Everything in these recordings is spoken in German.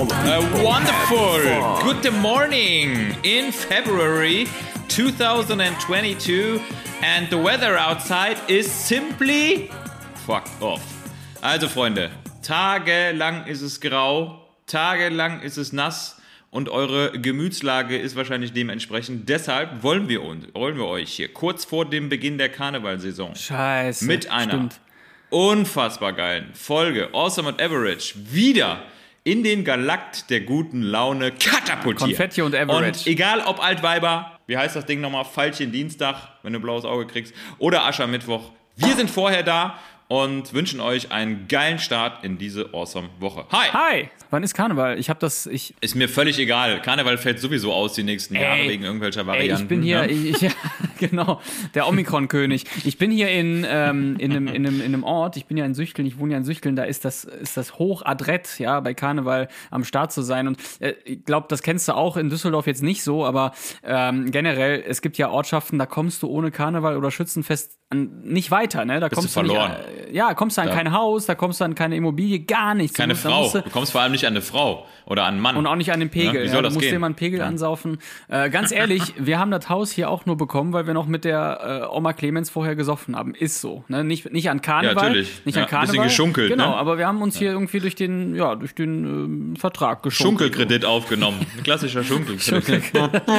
People wonderful. Good morning in February 2022 and the weather outside is simply fucked off. Also Freunde, tagelang ist es grau, tagelang ist es nass und eure Gemütslage ist wahrscheinlich dementsprechend. Deshalb wollen wir uns, wollen wir euch hier kurz vor dem Beginn der Karnevalsaison Scheiße. mit einer Stimmt. unfassbar geilen Folge Awesome and Average wieder in den Galakt der guten Laune katapultiert. Konfetti und Average. Und egal ob Altweiber, wie heißt das Ding nochmal? Fallchen Dienstag, wenn du blaues Auge kriegst, oder Aschermittwoch. Wir sind vorher da und wünschen euch einen geilen Start in diese Awesome Woche. Hi! Hi, wann ist Karneval? Ich habe das, ich, Ist mir völlig egal. Karneval fällt sowieso aus die nächsten Jahre Ey, wegen irgendwelcher ey, Varianten. ich bin hier, ne? ich, ich, genau, der Omikron-König. Ich bin hier in, ähm, in, einem, in, einem, in einem Ort, ich bin ja in Süchteln, ich wohne ja in Süchteln, da ist das, ist das hochadrett, ja, bei Karneval am Start zu sein. Und äh, ich glaube, das kennst du auch in Düsseldorf jetzt nicht so, aber ähm, generell, es gibt ja Ortschaften, da kommst du ohne Karneval oder Schützenfest an, nicht weiter, ne? Da Bist du kommst verloren. nicht, äh, ja, kommst du an kein Haus, da kommst du an keine Immobilie, gar nichts. Keine Du musst- Frau. du- Du kommst vor allem nicht an eine Frau oder an einen Mann. und auch nicht an den Pegel. Ja, wie Ja, soll du das musst gehen? dir mal einen Pegel ansaufen. Äh, ganz ehrlich, wir haben das Haus hier auch nur bekommen, weil wir noch mit der äh, Oma Clemens vorher gesoffen haben. Ist so. Ne? Nicht, nicht an Karneval. Ja, natürlich. Nicht Ja, an ein bisschen Karneval. geschunkelt, Genau, ne? aber wir haben uns hier irgendwie durch den, ja, durch den ähm, Vertrag geschunkelt. Schunkelkredit aufgenommen. Ein klassischer Schunkelkredit.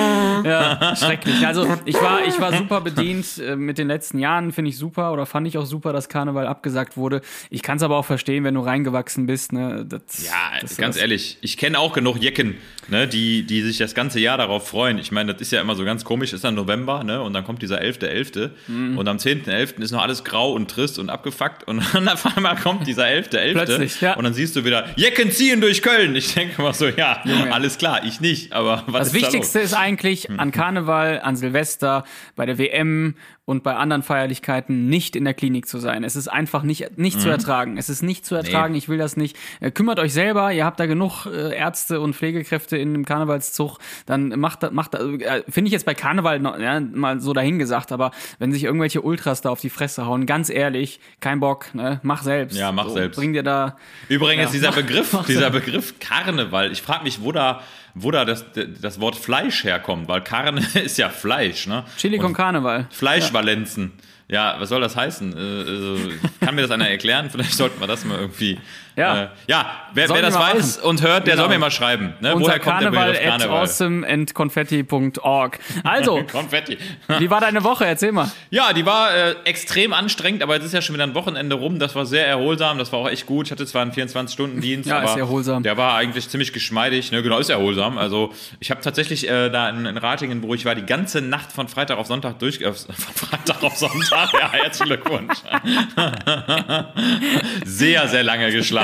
Ja, schrecklich. Also ich war, ich war super bedient äh, mit den letzten Jahren, finde ich super oder fand ich auch super, dass Karneval abgesagt wurde. Ich kann es aber auch verstehen, wenn du reingewachsen bist. Ne? Das, Ja, das, ganz ehrlich, ich kenne auch genug Jecken, ne, die, die sich das ganze Jahr darauf freuen. Ich meine, das ist ja immer so ganz komisch, ist dann November, ne, und dann kommt dieser 11.11. Mhm. und am 10.11. ist noch alles grau und trist und abgefuckt und dann auf einmal kommt dieser 11.11. Plötzlich, ja. und dann siehst du wieder, Jecken ziehen durch Köln. Ich denke mal so, ja, alles klar, ich nicht, aber was Das ist Wichtigste da ist eigentlich an Karneval, an Silvester, bei der WM und bei anderen Feierlichkeiten nicht in der Klinik zu sein. Es ist einfach nicht, nicht zu ertragen. Es ist nicht zu ertragen. Ich will das nicht. Äh, kümmert euch selber. Ihr habt da genug äh, Ärzte und Pflegekräfte in dem Karnevalszug. Dann macht das, macht äh, finde ich jetzt bei Karneval noch, ja, mal so dahingesagt. Aber wenn sich irgendwelche Ultras da auf die Fresse hauen, ganz ehrlich, kein Bock, ne? Mach selbst. Ja, mach so, selbst. Bring dir da. Übrigens, Ja, dieser mach- Begriff, mach dieser so. Begriff Karneval, ich frage mich, wo da, wo da das, das Wort Fleisch herkommt, weil Karne ist ja Fleisch, ne? Chili con Karneval. Fleischvalenzen. Ja. was soll das heißen? Äh, also, kann mir das einer erklären? Vielleicht sollten wir das mal irgendwie. Ja. äh, ja wer, wer das weiß und hört, der Genau. soll mir mal schreiben. Ne? Unser Woher kommt der Karneval Begriff Karneval? awesomeandconfetti.org. Also, Konfetti. wie war deine Woche? Erzähl mal. Ja, die war äh, extrem anstrengend, aber jetzt ist ja schon wieder ein Wochenende rum. Das war sehr erholsam, das war auch echt gut. Ich hatte zwar einen 24-Stunden-Dienst, Ja, aber ist erholsam. der war eigentlich ziemlich geschmeidig. Ne? Genau, ist erholsam. Also ich habe tatsächlich äh, da in, in Ratingen, wo ich war, die ganze Nacht von Freitag auf Sonntag durch... Äh, von Freitag auf Sonntag, ja, herzlichen Glückwunsch. sehr, sehr lange geschlafen.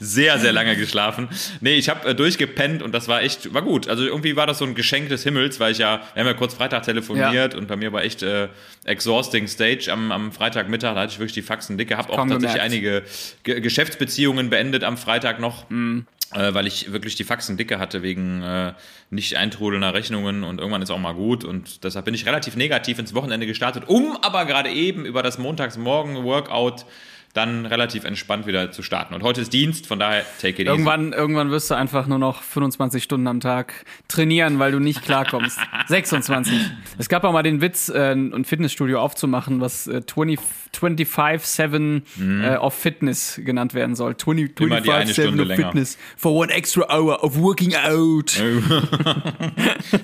Sehr, sehr lange geschlafen. Nee, ich habe äh, durchgepennt und das war echt, war gut. Also irgendwie war das so ein Geschenk des Himmels, weil ich ja, wir haben ja kurz Freitag telefoniert und bei mir war echt äh, exhausting Stage am, am Freitagmittag, da hatte ich wirklich die Faxen dicke, habe auch Kaum tatsächlich einige Ge Geschäftsbeziehungen beendet am Freitag noch. Mhm. Äh, weil ich wirklich die Faxen dicke hatte wegen äh, nicht eintrudelnder Rechnungen und irgendwann ist auch mal gut und deshalb bin ich relativ negativ ins Wochenende gestartet, um aber gerade eben über das Montagsmorgen-Workout dann relativ entspannt wieder zu starten. Und heute ist Dienst, von daher take it easy. Irgendwann, irgendwann wirst du einfach nur noch 25 Stunden am Tag trainieren, weil du nicht klarkommst. 26. Es gab auch mal den Witz, äh, ein Fitnessstudio aufzumachen, was äh, 20 25-7 äh, of Fitness genannt werden soll. 20, Mhm. Immer die eine 25-7 Stunde of länger. Fitness for one extra hour of working out.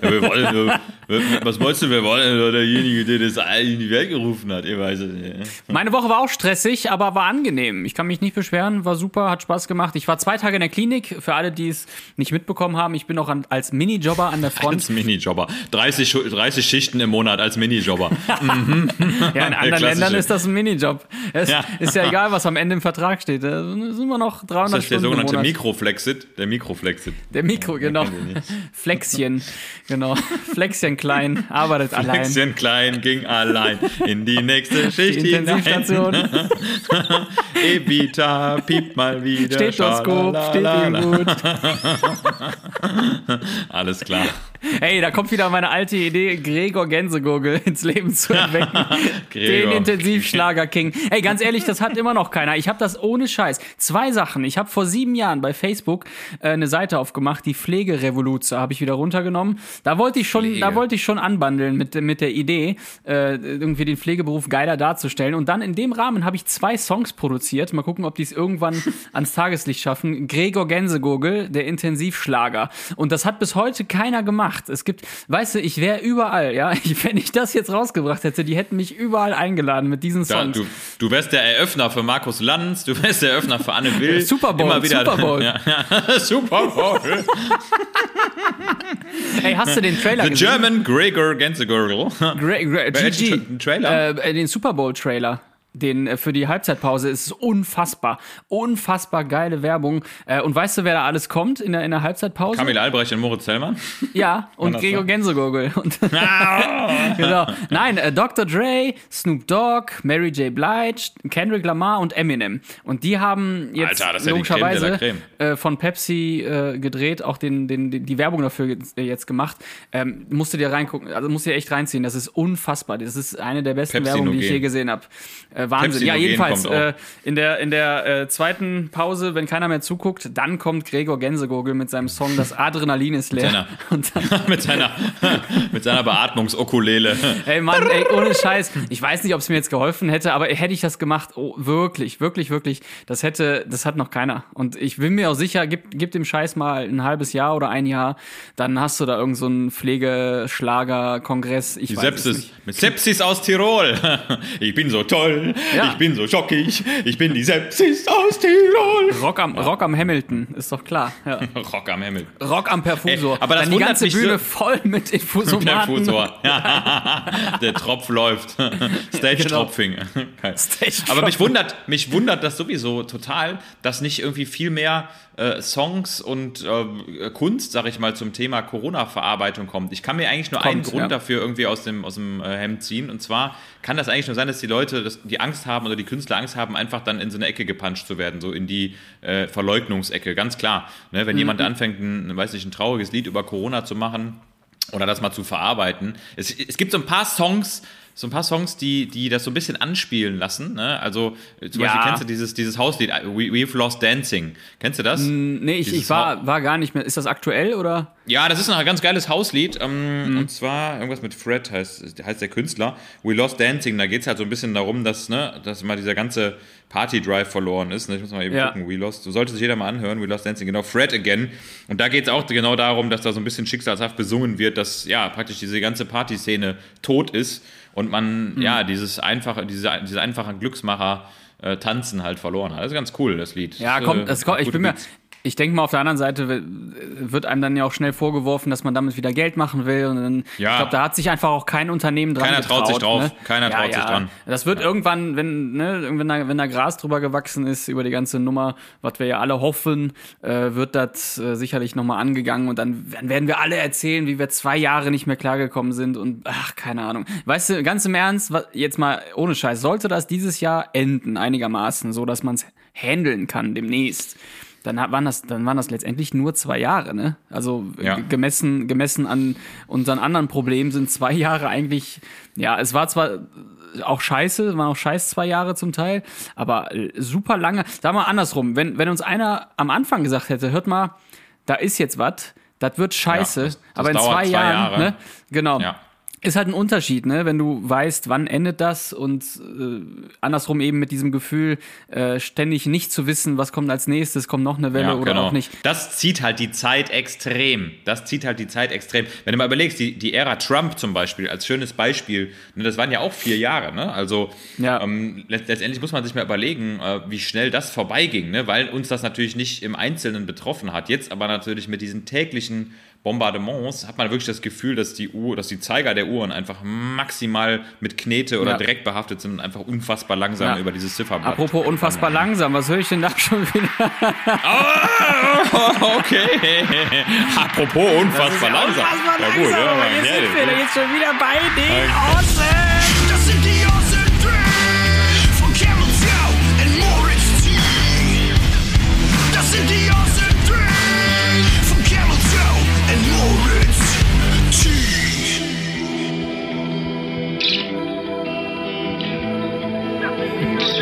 Ja, wir wollen, was wolltest du, wir wollen derjenige, der das in die Welt gerufen hat, ihr weißt es. ja. Meine Woche war auch stressig, aber war angenehm. Ich kann mich nicht beschweren, war super, hat Spaß gemacht. Ich war zwei Tage in der Klinik. Für alle, die es nicht mitbekommen haben, ich bin auch an, als Minijobber an der Front. Als Minijobber. 30, Schu- 30 Schichten im Monat als Minijobber. Ja, in anderen klassische. Ländern ist das ein Minijob. Es Ja. ist ja egal, was am Ende im Vertrag steht. Da sind immer noch 300 Das ist der Stunden im sogenannte. Mikroflexit. Der Mikroflexit. Der Mikro, genau. Flexchen, genau. Flexchen klein, arbeitet allein. Flexchen klein ging allein in die nächste Schicht Die hinein. Evita piept mal wieder. Stethoskop, steht ihm gut. Alles klar. Ey, da kommt wieder meine alte Idee, Gregor Gänsegurgel ins Leben zu erwecken. Den. Intensivschlager-King. Ey, ganz ehrlich, das hat immer noch keiner. Ich habe das ohne Scheiß. Zwei Sachen. Ich habe vor sieben Jahren bei Facebook äh, eine Seite aufgemacht, die Pflegerevolution, habe ich wieder runtergenommen. Da wollte ich schon, Pflege. da wollte ich schon anbandeln mit, mit der Idee, äh, irgendwie den Pflegeberuf geiler darzustellen. Und dann in dem Rahmen habe ich zwei Songs produziert. Mal gucken, ob die es irgendwann ans Tageslicht schaffen. Gregor Gänsegurgel, der Intensivschlager. Und das hat bis heute keiner gemacht. Es gibt, weißt du, ich wäre überall, ja. Ich, wenn ich das jetzt rausgebracht hätte, die hätten mich überall eingeladen mit diesen Songs. du, du wärst der Eröffner für Markus Lanz, du wärst der Eröffner für Anne Will. Super Bowl, Immer wieder, Super Bowl. Ja, ja, Super Bowl. Ey, hast du den Trailer The gesehen? German Gregor Gänsegurgel. Gra Gra Welchen GG. Tra- Trailer? Äh, äh, den Super Bowl Trailer. Den äh, für die Halbzeitpause Es ist unfassbar. Unfassbar geile Werbung. Äh, und weißt du, wer da alles kommt in der, in der Halbzeitpause? Kamil Albrecht und Moritz Zellmann. Ja, und Gregor sein? Gänsegurgel. Und genau. Nein, äh, Dr. Dre, Snoop Dogg, Mary J. Blige, Kendrick Lamar und Eminem. Und die haben jetzt Alter, logischerweise äh, von Pepsi äh, gedreht, auch den, den, die Werbung dafür jetzt, gemacht. Ähm, musst du dir reingucken, also musst du dir echt reinziehen. Das ist unfassbar. Das ist eine der besten Werbungen, die ich je gesehen habe. Äh, Wahnsinn. Ja, jedenfalls äh, in der, in der äh, zweiten Pause, wenn keiner mehr zuguckt, dann kommt Gregor Gänsegurgel mit seinem Song Das Adrenalin ist leer. Seiner- Und dann mit seiner, mit seiner Beatmungsokulele. Ey Mann, ey, ohne Scheiß. Ich weiß nicht, ob es mir jetzt geholfen hätte, aber hätte ich das gemacht, oh, wirklich, wirklich, wirklich, das hätte, das hat noch keiner. Und ich bin mir auch sicher, gib, gib dem Scheiß mal ein halbes Jahr oder ein Jahr, dann hast du da irgend so einen Pflegeschlager-Kongress. Ich Die weiß Sepsis. Mit Sepsis aus Tirol. Ich bin so toll. Ja. Ich bin so schockig. Ich bin die Sepsis aus Tirol. Rock am, Rock am Hamilton, ist doch klar. Ja. Rock am Himmel. Rock am Perfusor. Ey, aber das dann die ganze mich so- Bühne voll mit Infusomaten. Perfusor. Der Tropf läuft. Stage-Tropfing. Geil. Stage-Tropfing. Aber mich wundert, mich wundert das sowieso total, dass nicht irgendwie viel mehr äh, Songs und äh, Kunst, sag ich mal, zum Thema Corona-Verarbeitung kommt. Ich kann mir eigentlich nur einen Kommt, Grund ja. dafür irgendwie aus dem, aus dem äh, Hemd ziehen. Und zwar kann das eigentlich nur sein, dass die Leute das, die Angst haben oder die Künstler Angst haben, einfach dann in so eine Ecke gepuncht zu werden, so in die äh, Verleugnungsecke. Ganz klar. Ne? Wenn jemand anfängt, ein, weiß nicht, ein trauriges Lied über Corona zu machen, oder das mal zu verarbeiten. Es, es gibt so ein paar Songs, so ein paar Songs, die, die das so ein bisschen anspielen lassen. Ne? Also äh, zum Ja. Beispiel kennst du dieses, dieses Hauslied, äh, We, We've Lost Dancing. Kennst du das? Nee, ich, Dieses ich war, war gar nicht mehr. Ist das aktuell oder? Ja, das ist ein ganz geiles Hauslied. Ähm, Mhm. Und zwar irgendwas mit Fred heißt, heißt der Künstler. We Lost Dancing. Da geht es halt so ein bisschen darum, dass, ne, dass mal dieser ganze Party-Drive verloren ist. Ne? Ich muss mal eben Ja. gucken. We Lost. So sollte sich jeder mal anhören. We Lost Dancing. Genau, Fred Again. Und da geht es auch genau darum, dass da so ein bisschen schicksalshaft besungen wird, dass ja praktisch diese ganze Partyszene tot ist und man Mhm. ja dieses einfache, diese, diese einfachen Glücksmacher. Äh, tanzen halt verloren hat. Das ist ganz cool, das Lied. Ja, Das, kommt, äh, das kommt, ich bin mir. Ich denke mal, auf der anderen Seite wird einem dann ja auch schnell vorgeworfen, dass man damit wieder Geld machen will. Und dann, Ja. ich glaube, da hat sich einfach auch kein Unternehmen dran Keiner traut sich getraut, drauf. Ne? Keiner traut sich dran. Das wird irgendwann, wenn, ne, wenn, da, wenn da Gras drüber gewachsen ist über die ganze Nummer, was wir ja alle hoffen, äh, wird das äh, sicherlich nochmal angegangen und dann, dann werden wir alle erzählen, wie wir zwei Jahre nicht mehr klargekommen sind und ach, keine Ahnung. Weißt du, ganz im Ernst, jetzt mal ohne Scheiß, sollte das dieses Jahr enden, einigermaßen, so dass man es handeln kann demnächst dann waren das, dann waren das letztendlich nur zwei Jahre, ne? Also Ja. g- gemessen, gemessen an unseren anderen Problemen sind zwei Jahre eigentlich, ja, es war zwar auch scheiße, waren auch scheiß zwei Jahre zum Teil, aber äh, super lange. Sag mal andersrum, wenn, wenn uns einer am Anfang gesagt hätte, hört mal, da ist jetzt was, das wird scheiße, Ja, das- das aber in zwei, zwei Jahren, Jahre. ne? Genau. Ja. Ist halt ein Unterschied, ne? Wenn du weißt, wann endet das und äh, andersrum eben mit diesem Gefühl, äh, ständig nicht zu wissen, was kommt als nächstes, kommt noch eine Welle oder auch nicht. Das zieht halt die Zeit extrem. Das zieht halt die Zeit extrem. Wenn du mal überlegst, die, die Ära Trump zum Beispiel, als schönes Beispiel, ne, das waren ja auch vier Jahre, ne? Also Ja. ähm, let- letztendlich muss man sich mal überlegen, äh, wie schnell das vorbeiging, ne? Weil uns das natürlich nicht im Einzelnen betroffen hat. Jetzt aber natürlich mit diesen täglichen Bombardements hat man wirklich das Gefühl, dass die Uhr, dass die Zeiger der Uhren einfach maximal mit Knete oder Ja. Dreck behaftet sind und einfach unfassbar langsam Ja. über dieses Zifferblatt. Apropos unfassbar langsam, was höre ich denn da schon wieder? okay. Apropos unfassbar langsam. Unfassbar ja, gut, langsam, ja, aber kennt sind wir, geht's schon wieder bei den Okay.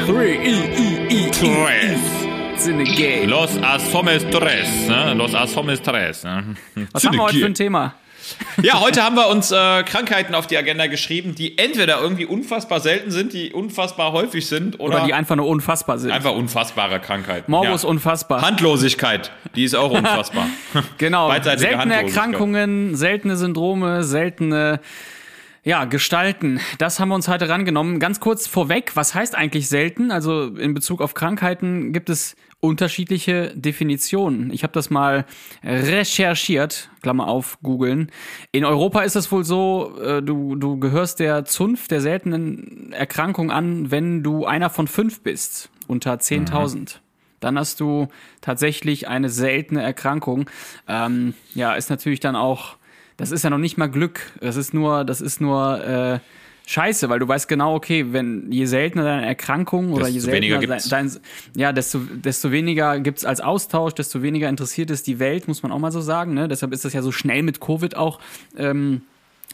Three, I, I, I, Tres. The game. Los Asomes Tres. Ne? Los Asomes Tres. Ne? Was haben wir heute für ein Thema? Ja, heute haben wir uns äh, Krankheiten auf die Agenda geschrieben, die entweder irgendwie unfassbar selten sind, die unfassbar häufig sind oder, Oder die einfach nur unfassbar sind. einfach unfassbare Krankheiten. Morbus ja. unfassbar. Handlosigkeit, die ist auch unfassbar. Genau. Seltene. Erkrankungen, seltene Syndrome, seltene ja, Gestalten. Das haben wir uns heute rangenommen. Ganz kurz vorweg, was heißt eigentlich selten? Also in Bezug auf Krankheiten gibt es unterschiedliche Definitionen. Ich habe das mal recherchiert, Klammer auf, googeln. In Europa ist es wohl so, äh, du, du gehörst der Zunft der seltenen Erkrankung an, wenn du einer von fünf bist, unter 10.000 dann hast du tatsächlich eine seltene Erkrankung. Ähm, ja, ist natürlich dann auch, das ist ja noch nicht mal Glück. Das ist nur, das ist nur äh, Scheiße, weil du weißt genau, okay, wenn je seltener deine Erkrankung oder je Desto weniger seltener dein, dein ja, desto, desto weniger gibt's als Austausch, desto weniger interessiert ist die Welt, muss man auch mal so sagen. Ne? Deshalb ist das ja so schnell mit Covid auch ähm,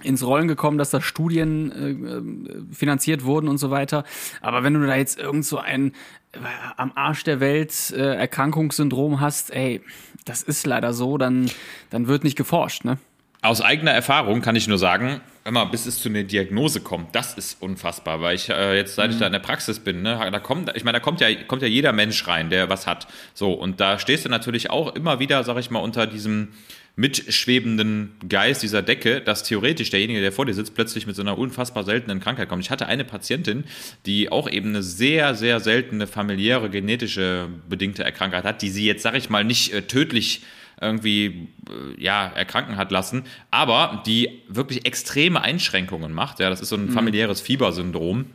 ins Rollen gekommen, dass da Studien äh, finanziert wurden und so weiter. Aber wenn du da jetzt irgend so ein äh, am Arsch der Welt äh, Erkrankungssyndrom hast, ey, das ist leider so, dann, dann wird nicht geforscht, ne? Aus eigener Erfahrung kann ich nur sagen, immer bis es zu einer Diagnose kommt, das ist unfassbar, weil ich äh, jetzt, seit ich da in der Praxis bin, ne, da kommt, ich meine, da kommt ja, kommt ja jeder Mensch rein, der was hat. So, und da stehst du natürlich auch immer wieder, sag ich mal, unter diesem mitschwebenden Geist dieser Decke, dass theoretisch derjenige, der vor dir sitzt, plötzlich mit so einer unfassbar seltenen Krankheit kommt. Ich hatte eine Patientin, die auch eben eine sehr, sehr seltene familiäre, genetische bedingte Erkrankung hat, die sie jetzt, sag ich mal, nicht äh, tödlich irgendwie äh, ja, erkranken hat lassen, aber die wirklich extreme Einschränkungen macht. Ja, das ist so ein familiäres Fiebersyndrom.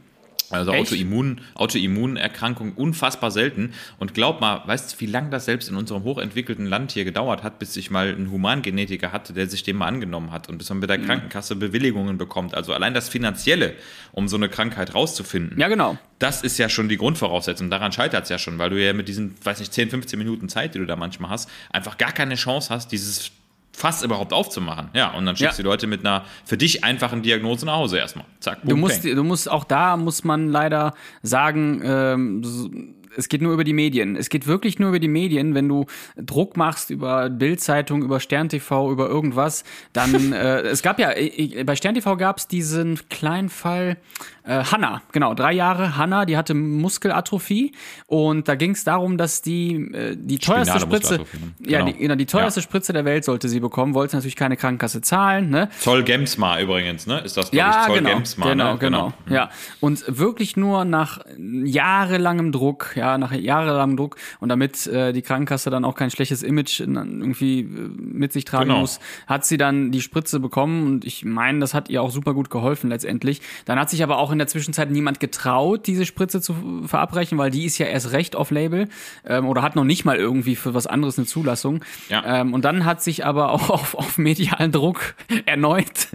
Also? Autoimmun, Autoimmunerkrankung unfassbar selten. Und glaub mal, weißt du, wie lange das selbst in unserem hochentwickelten Land hier gedauert hat, bis ich mal einen Humangenetiker hatte, der sich dem mal angenommen hat und bis man mit der Krankenkasse Bewilligungen bekommt. Also allein das Finanzielle, um so eine Krankheit rauszufinden. Ja, genau. Das ist ja schon die Grundvoraussetzung. Daran scheitert es ja schon, weil du ja mit diesen, weiß nicht, 10, 15 Minuten Zeit, die du da manchmal hast, einfach gar keine Chance hast, dieses Fass überhaupt aufzumachen. Ja, und dann schickst Ja. du die Leute mit einer für dich einfachen Diagnose nach Hause erstmal. Zack, boom, Du musst, peng. du musst auch da muss man leider sagen, ähm, es geht nur über die Medien. Es geht wirklich nur über die Medien. Wenn du Druck machst über Bildzeitung, über Stern TV, über irgendwas, dann äh, es gab ja äh, bei Stern TV gab es diesen kleinen Fall äh, Hanna, genau drei Jahre Hanna, die hatte Muskelatrophie und da ging es darum, dass die äh, die teuerste Spinale Spritze, ne? ja, Genau. die, genau, die teuerste Ja. Spritze der Welt sollte sie bekommen, wollte natürlich keine Krankenkasse zahlen, ne? Zoll Gemsmar übrigens, ne? Ist das, glaub Ja, ich, Zoll genau, Gemsmar, genau, ne? genau, Ja, und wirklich nur nach jahrelangem Druck, ja, nach jahrelangem Druck und damit äh, die Krankenkasse dann auch kein schlechtes Image in- irgendwie äh, mit sich tragen Genau. muss, hat sie dann die Spritze bekommen und ich meine, das hat ihr auch super gut geholfen letztendlich. Dann hat sich aber auch in der Zwischenzeit niemand getraut, diese Spritze zu verabreichen, weil die ist ja erst recht off-Label ähm, oder hat noch nicht mal irgendwie für was anderes eine Zulassung. Ja. Ähm, und dann hat sich aber auch auf, auf medialen Druck erneut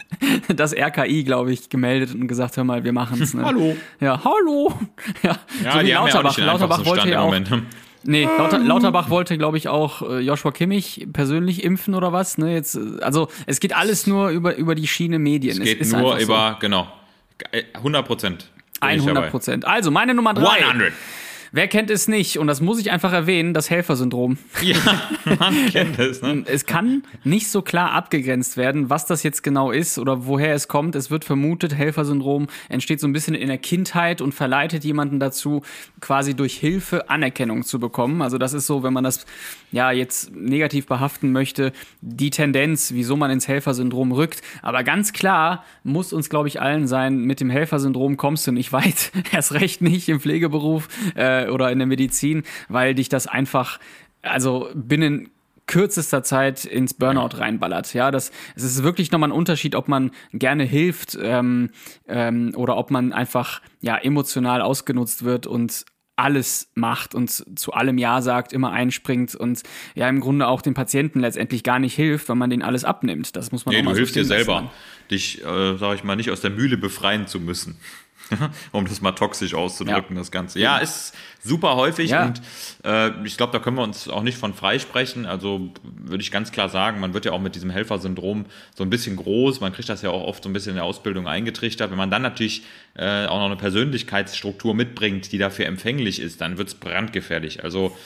das RKI, glaube ich, gemeldet und gesagt, hör mal, wir machen es. Ne? Hallo. Ja, hallo. Ja, Ja, so die haben ja Lauterbach. Einfachsten wollte Stand ja im auch. Moment. Nee, Lauter, Lauterbach wollte, glaube ich, auch äh, Joshua Kimmich persönlich impfen oder was. Ne? Jetzt, äh, also es geht alles nur über, über die Schiene Medien. Es geht ist nur einfach so. über, genau, 100 Prozent. 100 Prozent. Also meine Nummer drei. 100. Wer kennt es nicht? Und das muss ich einfach erwähnen, das Helfersyndrom. Ja, man kennt es, ne? Es kann nicht so klar abgegrenzt werden, was das jetzt genau ist oder woher es kommt. Es wird vermutet, Helfersyndrom entsteht so ein bisschen in der Kindheit und verleitet jemanden dazu, quasi durch Hilfe Anerkennung zu bekommen. Also das ist so, wenn man das ja jetzt negativ behaften möchte, die Tendenz, wieso man ins Helfersyndrom rückt. Aber ganz klar muss uns, glaube ich, allen sein, mit dem Helfersyndrom kommst du nicht weit. Erst recht nicht im Pflegeberuf äh, oder in der Medizin, weil dich das einfach, also binnen kürzester Zeit ins Burnout reinballert. Ja, das es ist wirklich nochmal ein Unterschied, ob man gerne hilft ähm, ähm, oder ob man einfach ja emotional ausgenutzt wird und alles macht und zu allem Ja sagt, immer einspringt und ja im Grunde auch den Patienten letztendlich gar nicht hilft, weil man denen alles abnimmt. Das muss man Nee, auch mal du so hilfst dir selber, dich, äh, sag ich mal, nicht aus der Mühle befreien zu müssen. um das mal toxisch auszudrücken, Ja. das Ganze. Ja, ist super häufig Ja. und äh, ich glaube, da können wir uns auch nicht von freisprechen. Also würde ich ganz klar sagen, man wird ja auch mit diesem Helfersyndrom so ein bisschen groß. Man kriegt das ja auch oft so ein bisschen in der Ausbildung eingetrichtert. Wenn man dann natürlich äh, auch noch eine Persönlichkeitsstruktur mitbringt, die dafür empfänglich ist, dann wird es brandgefährlich. Also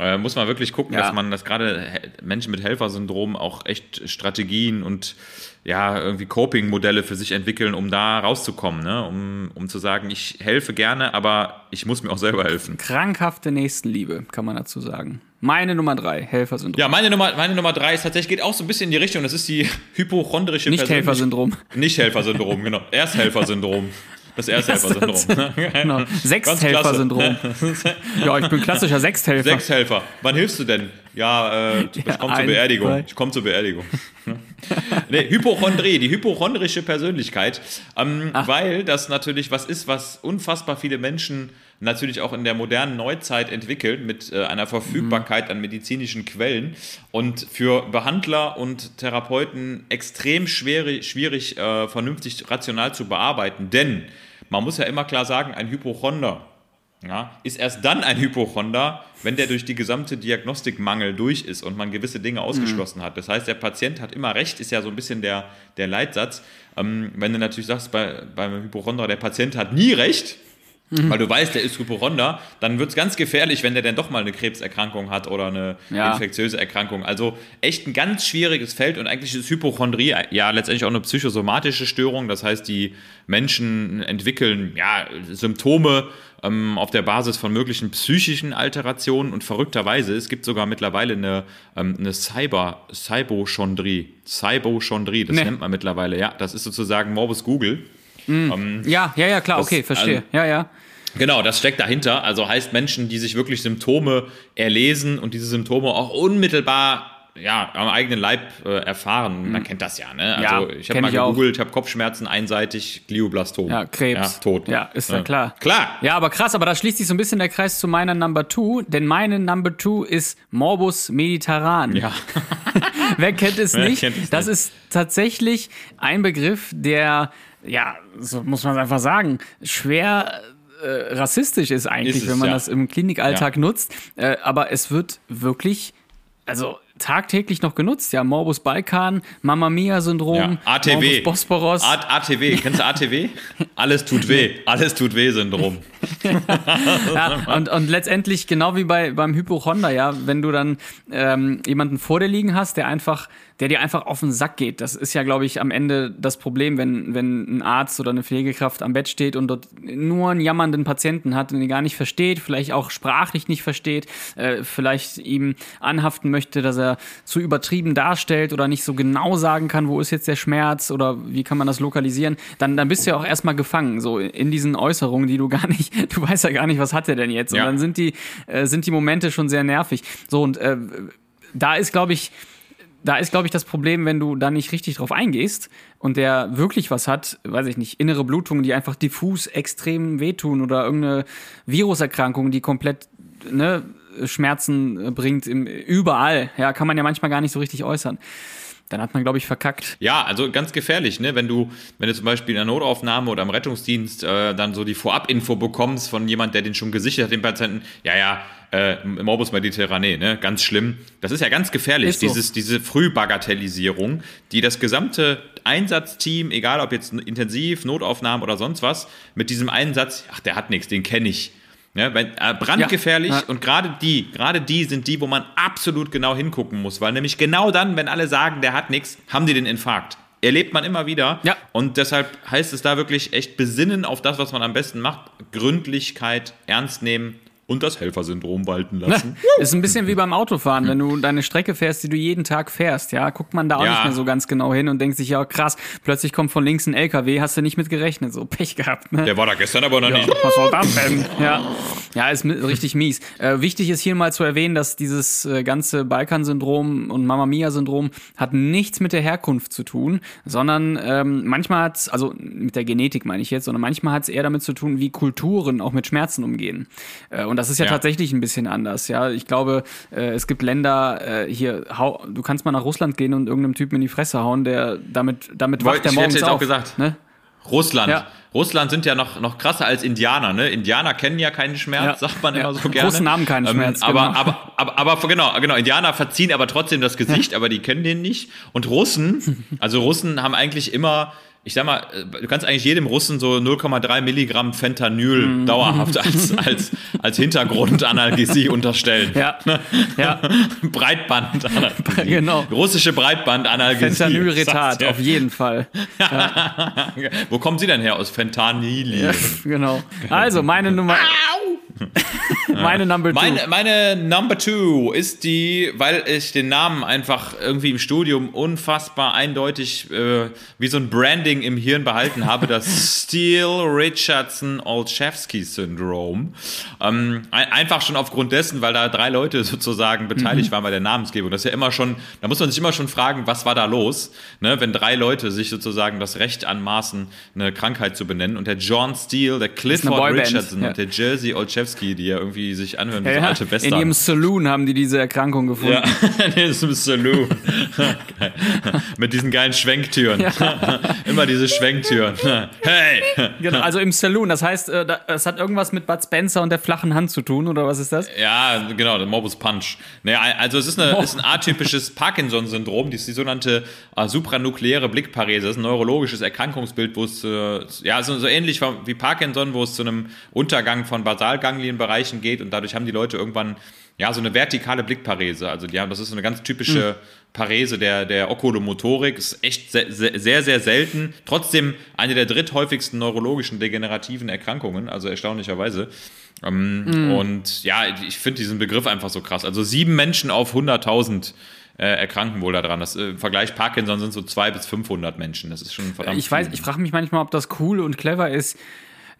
äh, muss man wirklich gucken, Ja. dass man das gerade He- Menschen mit Helfersyndrom auch echt Strategien und ja, irgendwie Coping-Modelle für sich entwickeln, um da rauszukommen, ne? um, um zu sagen, ich helfe gerne, aber ich muss mir auch selber helfen. Krankhafte Nächstenliebe, kann man dazu sagen. Meine Nummer drei, Helfersyndrom. Ja, meine Nummer, meine Nummer drei ist tatsächlich, geht auch so ein bisschen in die Richtung, das ist die hypochondrische Nicht Helfersyndrom. Nicht Helfersyndrom, genau. Ersthelfersyndrom. Das Ersthelfersyndrom. Genau. Sechsthelfersyndrom. Ja, ich bin klassischer Sechsthelfer. Sechshelfer. Wann hilfst du denn? Ja, äh, ich Ja, komme zur Beerdigung. zwei. Ich komme zur Beerdigung. nee, Hypochondrie, die hypochondrische Persönlichkeit, ähm, weil das natürlich was ist, was unfassbar viele Menschen natürlich auch in der modernen Neuzeit entwickeln mit äh, einer Verfügbarkeit an medizinischen Quellen und für Behandler und Therapeuten extrem schwer, schwierig, äh, vernünftig rational zu bearbeiten. Denn man muss ja immer klar sagen, ein Hypochonder ja, ist erst dann ein Hypochonder, wenn der durch die gesamte Diagnostikmangel durch ist und man gewisse Dinge ausgeschlossen hat. Das heißt, der Patient hat immer recht, ist ja so ein bisschen der, der Leitsatz. Ähm, wenn du natürlich sagst, bei, beim Hypochonder, der Patient hat nie recht, weil du weißt, der ist Hypochonder, dann wird es ganz gefährlich, wenn der dann doch mal eine Krebserkrankung hat oder eine Ja. infektiöse Erkrankung. Also echt ein ganz schwieriges Feld und eigentlich ist Hypochondrie ja letztendlich auch eine psychosomatische Störung. Das heißt, die Menschen entwickeln ja, Symptome ähm, auf der Basis von möglichen psychischen Alterationen und verrückterweise, es gibt sogar mittlerweile eine, ähm, eine Cyber, Cybochondrie. Cybochondrie, das Nee. nennt man mittlerweile, ja. Das ist sozusagen Morbus Google. Ja, ja, ja, klar, Das- okay, verstehe. also- ja, ja. Genau, das steckt dahinter. Also heißt Menschen, die sich wirklich Symptome erlesen und diese Symptome auch unmittelbar ja, am eigenen Leib äh, erfahren. Man kennt das ja, ne? Also Ja, ich habe mal gegoogelt, ich habe Kopfschmerzen einseitig, Glioblastom. Ja, Krebs. Ja, tot. Ja, ist ja, klar. Klar. Ja, aber krass, aber da schließt sich so ein bisschen der Kreis zu meiner Number Two, denn meine Number Two ist Morbus Mediterran. Ja. Wer kennt es nicht? kennt es das nicht? ist tatsächlich ein Begriff, der, ja, so muss man es einfach sagen, schwer äh, rassistisch ist eigentlich, Ist es, wenn man ja. das im Klinikalltag nutzt. Äh, aber es wird wirklich, also tagtäglich noch genutzt. Ja, Morbus Balkan, Mamma Mia-Syndrom, Ja. ATW. Morbus Bosporos. A ATW, kennst du ATW? Alles tut weh. Alles tut weh Syndrom. Ja, und, und letztendlich, genau wie bei, beim Hypochonder, ja, wenn du dann ähm, jemanden vor dir liegen hast, der einfach, der dir einfach auf den Sack geht. Das ist ja, glaube ich, am Ende das Problem, wenn, wenn ein Arzt oder eine Pflegekraft am Bett steht und dort nur einen jammernden Patienten hat und ihn gar nicht versteht, vielleicht auch sprachlich nicht versteht, äh, vielleicht ihm anhaften möchte, dass er zu übertrieben darstellt oder nicht so genau sagen kann, wo ist jetzt der Schmerz oder wie kann man das lokalisieren, dann, dann bist du ja auch erstmal gefangen, so in diesen Äußerungen, die du gar nicht, du weißt ja gar nicht, was hat er denn jetzt. Und Ja. dann sind die, äh, sind die Momente schon sehr nervig. So, und äh, da ist, glaube ich, da ist, glaube ich, das Problem, wenn du da nicht richtig drauf eingehst und der wirklich was hat, weiß ich nicht, innere Blutungen, die einfach diffus extrem wehtun oder irgendeine Viruserkrankung, die komplett ne, Schmerzen äh, bringt, im, überall. Ja, kann man ja manchmal gar nicht so richtig äußern. Dann hat man, glaube ich, verkackt. Ja, also ganz gefährlich, ne? Wenn du, wenn du zum Beispiel in der Notaufnahme oder im Rettungsdienst äh, dann so die Vorabinfo bekommst von jemand, der den schon gesichert hat, den Patienten, ja, ja, äh, Morbus Mediterranee, ne? Ganz schlimm. Das ist ja ganz gefährlich, so. dieses, diese Frühbagatellisierung, die das gesamte Einsatzteam, egal ob jetzt Intensiv, Notaufnahmen oder sonst was, mit diesem einen Satz, ach, der hat nichts, den kenne ich. Ja, wenn, äh, brandgefährlich ja. und gerade die, gerade die sind die, wo man absolut genau hingucken muss, weil nämlich genau dann, wenn alle sagen, der hat nichts, haben die den Infarkt. Erlebt man immer wieder. Ja. Und deshalb heißt es da wirklich echt besinnen auf das, was man am besten macht. Gründlichkeit, ernst nehmen und das Helfersyndrom walten lassen. Ist ein bisschen wie beim Autofahren, wenn du deine Strecke fährst, die du jeden Tag fährst, ja, guckt man da auch Ja. nicht mehr so ganz genau hin und denkt sich, ja krass, plötzlich kommt von links ein LKW, hast du nicht mit gerechnet, so Pech gehabt, ne? Der war da gestern aber noch Ja, nicht. was soll das denn? Ja, ja ist richtig mies. Äh, wichtig ist hier mal zu erwähnen, dass dieses äh, ganze Balkan-Syndrom und Mamma Mia-Syndrom hat nichts mit der Herkunft zu tun, sondern ähm, manchmal hat es, also mit der Genetik meine ich jetzt, sondern manchmal hat es eher damit zu tun, wie Kulturen auch mit Schmerzen umgehen. Äh, und das ist ja, Ja. tatsächlich ein bisschen anders. Ja, ich glaube, äh, es gibt Länder äh, hier. Hau, du kannst mal nach Russland gehen und irgendeinem Typen in die Fresse hauen, der damit damit wacht der hätte morgens auch gesagt. Ne? Russland. Ja. Russland sind ja noch, noch krasser als Indianer, ne? Indianer kennen ja keinen Schmerz, Ja. sagt man Ja. immer so gerne. Russen haben keinen Ähm, Schmerz, Aber, genau. aber, aber, aber, genau, genau, Indianer verziehen aber trotzdem das Gesicht, aber die kennen den nicht. Und Russen, also Russen haben eigentlich immer, ich sag mal, äh, du kannst eigentlich jedem Russen so 0,3 Milligramm Fentanyl Mhm. dauerhaft als, als, als Hintergrundanalgesie unterstellen. Ja, ja. Breitbandanalgesie. Genau. Russische Breitbandanalgesie. Er. auf jeden Fall. Wo kommen Sie denn her? Aus Fentanyl. genau. Also, meine Nummer. meine Number two. Meine, meine Number Two ist die, weil ich den Namen einfach irgendwie im Studium unfassbar eindeutig äh, wie so ein Branding im Hirn behalten habe, das Steele-Richardson-Olszewski-Syndrom. Ähm, ein, einfach schon aufgrund dessen, weil da drei Leute sozusagen beteiligt waren bei der Namensgebung. Das ist ja immer schon, da muss man sich immer schon fragen, was war da los, ne? wenn drei Leute sich sozusagen das Recht anmaßen, eine Krankheit zu benennen. Und der John Steele, der Clifford Richardson ja. und der Jersey Olszewski, die ja irgendwie sich anhören wie ja, so alte In Western. jedem Saloon haben die diese Erkrankung gefunden. Ja, in diesem Saloon. Mit diesen geilen Schwenktüren. Immer diese Schwenktüren. Hey! Genau, also im Saloon. Das heißt, äh, da- das hat irgendwas mit Bud Spencer und der flachen Hand zu tun, oder was ist das? Ja, genau, der Morbus Punch. Naja, also es ist, eine, ist ein atypisches Parkinson-Syndrom, ist die sogenannte äh, supranukleäre Blickparese. Das ist ein neurologisches Erkrankungsbild, wo es, äh, ja, so, so ähnlich wie Parkinson, wo es zu einem Untergang von Basalganglienbereichen geht und dadurch haben die Leute irgendwann ja, so eine vertikale Blickparese. Also die haben, das ist so eine ganz typische Parese der, der Okulomotorik. Ist echt sehr, sehr, sehr, selten. Trotzdem eine der dritthäufigsten neurologischen degenerativen Erkrankungen, also erstaunlicherweise. Ähm, Und ja, ich finde diesen Begriff einfach so krass. Also sieben Menschen auf 100.000 äh, erkranken wohl daran. Das, äh, Im Vergleich Parkinson sind so 200 bis 500 Menschen. Das ist schon verdammt Ich weiß, viel. ich frage mich manchmal, ob das cool und clever ist,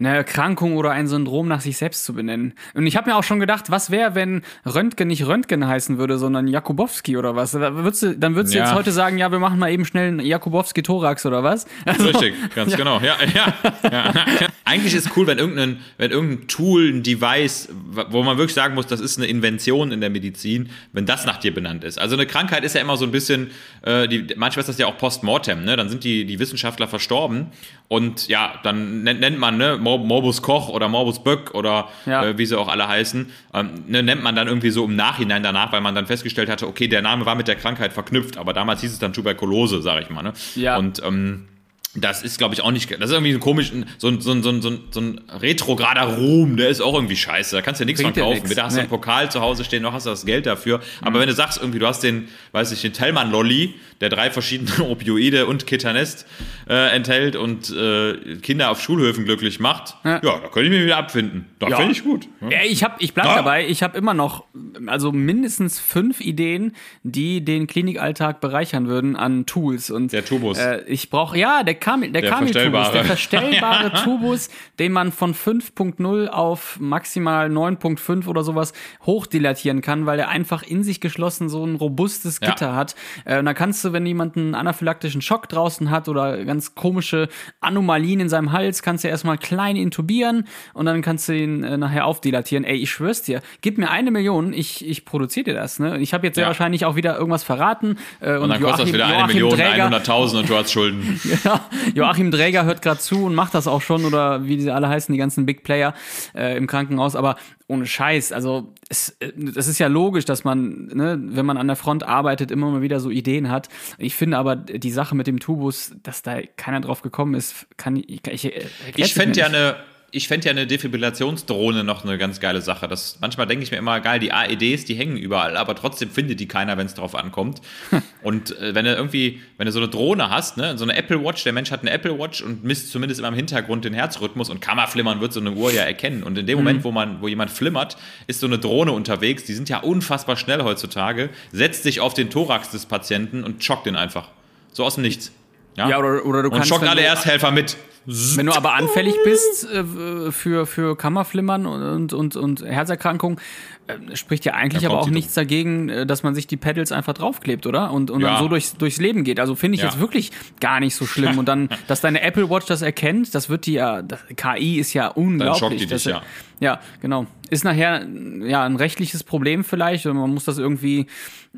eine Erkrankung oder ein Syndrom nach sich selbst zu benennen. Und ich habe mir auch schon gedacht, was wäre, wenn Röntgen nicht Röntgen heißen würde, sondern Jakubowski oder was? Da würdest du, dann würdest du Ja. jetzt heute sagen, ja, wir machen mal eben schnell einen Jakubowski-Thorax oder was? Also, Richtig, ganz genau. Ja, ja, ja. Eigentlich ist es cool, wenn irgendein, wenn irgendein Tool, ein Device, wo man wirklich sagen muss, das ist eine Invention in der Medizin, wenn das nach dir benannt ist. Also eine Krankheit ist ja immer so ein bisschen, äh, die, manchmal ist das ja auch postmortem, ne? Dann sind die, die Wissenschaftler verstorben und ja, dann nennt, nennt man, ne, Mor- Morbus Koch oder Morbus Böck oder Ja. äh, wie sie auch alle heißen, ähm, ne, nennt man dann irgendwie so im Nachhinein danach, weil man dann festgestellt hatte, okay, der Name war mit der Krankheit verknüpft, aber damals hieß es dann Tuberkulose, sag ich mal, ne? Ja. Und ähm, das ist, glaube ich, auch nicht. Das ist irgendwie ein komisch, so ein, so ein, so ein, so ein, so ein retrograder Ruhm, der ist auch irgendwie scheiße. Da kannst du ja nichts von Bringt dir kaufen. Weder hast du Nee. einen Pokal zu Hause stehen, noch hast du das Geld dafür. Aber wenn du sagst, irgendwie, du hast den, weiß ich, den Tellmann-Lolli, der drei verschiedene Opioide und Ketanest äh, enthält und äh, Kinder auf Schulhöfen glücklich macht, ja, Ja. da könnte ich mich wieder abfinden. Da Ja. finde ich gut. Ja. Ja, ich hab, ich bleib dabei. Ich habe immer noch, also mindestens fünf Ideen, die den Klinikalltag bereichern würden an Tools. Und Der Tubus. Äh, ich brauche ja der Kamil, der, Der Kamil-Tubus, der verstellbare Tubus, den man von 5.0 auf maximal 9.5 oder sowas hochdilatieren kann, weil er einfach in sich geschlossen so ein robustes Ja. Gitter hat. Äh, und dann kannst du, wenn jemand einen anaphylaktischen Schock draußen hat oder ganz komische Anomalien in seinem Hals, kannst du erstmal klein intubieren und dann kannst du ihn äh, nachher aufdilatieren. Ey, ich schwör's dir, gib mir eine Million, ich, ich produziere dir das. Ne? Ich habe jetzt sehr Ja. wahrscheinlich auch wieder irgendwas verraten. Äh, Und dann kostet das wieder eine Million, 100.000 und du hast Schulden. ja, Joachim Dräger hört gerade zu und macht das auch schon oder wie sie alle heißen, die ganzen Big Player äh, im Krankenhaus. Aber ohne Scheiß, also es, äh, das ist ja logisch, dass man, ne, wenn man an der Front arbeitet, immer mal wieder so Ideen hat. Ich finde aber die Sache mit dem Tubus, dass da keiner drauf gekommen ist, kann ich. Ich, ich, Ich fände ja eine, ich fände ja eine Defibrillationsdrohne noch eine ganz geile Sache. Das, manchmal denke ich mir immer, geil, die AEDs, die hängen überall, aber trotzdem findet die keiner, wenn es drauf ankommt. und äh, wenn du irgendwie, wenn du so eine Drohne hast, ne, so eine Apple Watch, der Mensch hat eine Apple Watch und misst zumindest immer im Hintergrund den Herzrhythmus und Kammerflimmern wird so eine Uhr ja erkennen. Und in dem Moment, wo man, wo jemand flimmert, ist so eine Drohne unterwegs, die sind ja unfassbar schnell heutzutage, setzt sich auf den Thorax des Patienten und schockt den einfach. So aus dem Nichts. Ja, Ja, oder- oder du und kannst, schockt wenn alle Ersthelfer mit. Wenn du aber anfällig bist äh, für, für Kammerflimmern und, und, und Herzerkrankungen, äh, spricht ja eigentlich aber auch nichts dagegen, äh, dass man sich die Pedals einfach draufklebt, oder? Und, und Ja. dann so durchs, durchs Leben geht. Also finde ich Ja. jetzt wirklich gar nicht so schlimm. Und dann, dass deine Apple Watch das erkennt, das wird die ja, das, KI ist ja unglaublich. schockt die Das- dich, ja. Ja, genau. Ist nachher ja ein rechtliches Problem vielleicht und man muss das irgendwie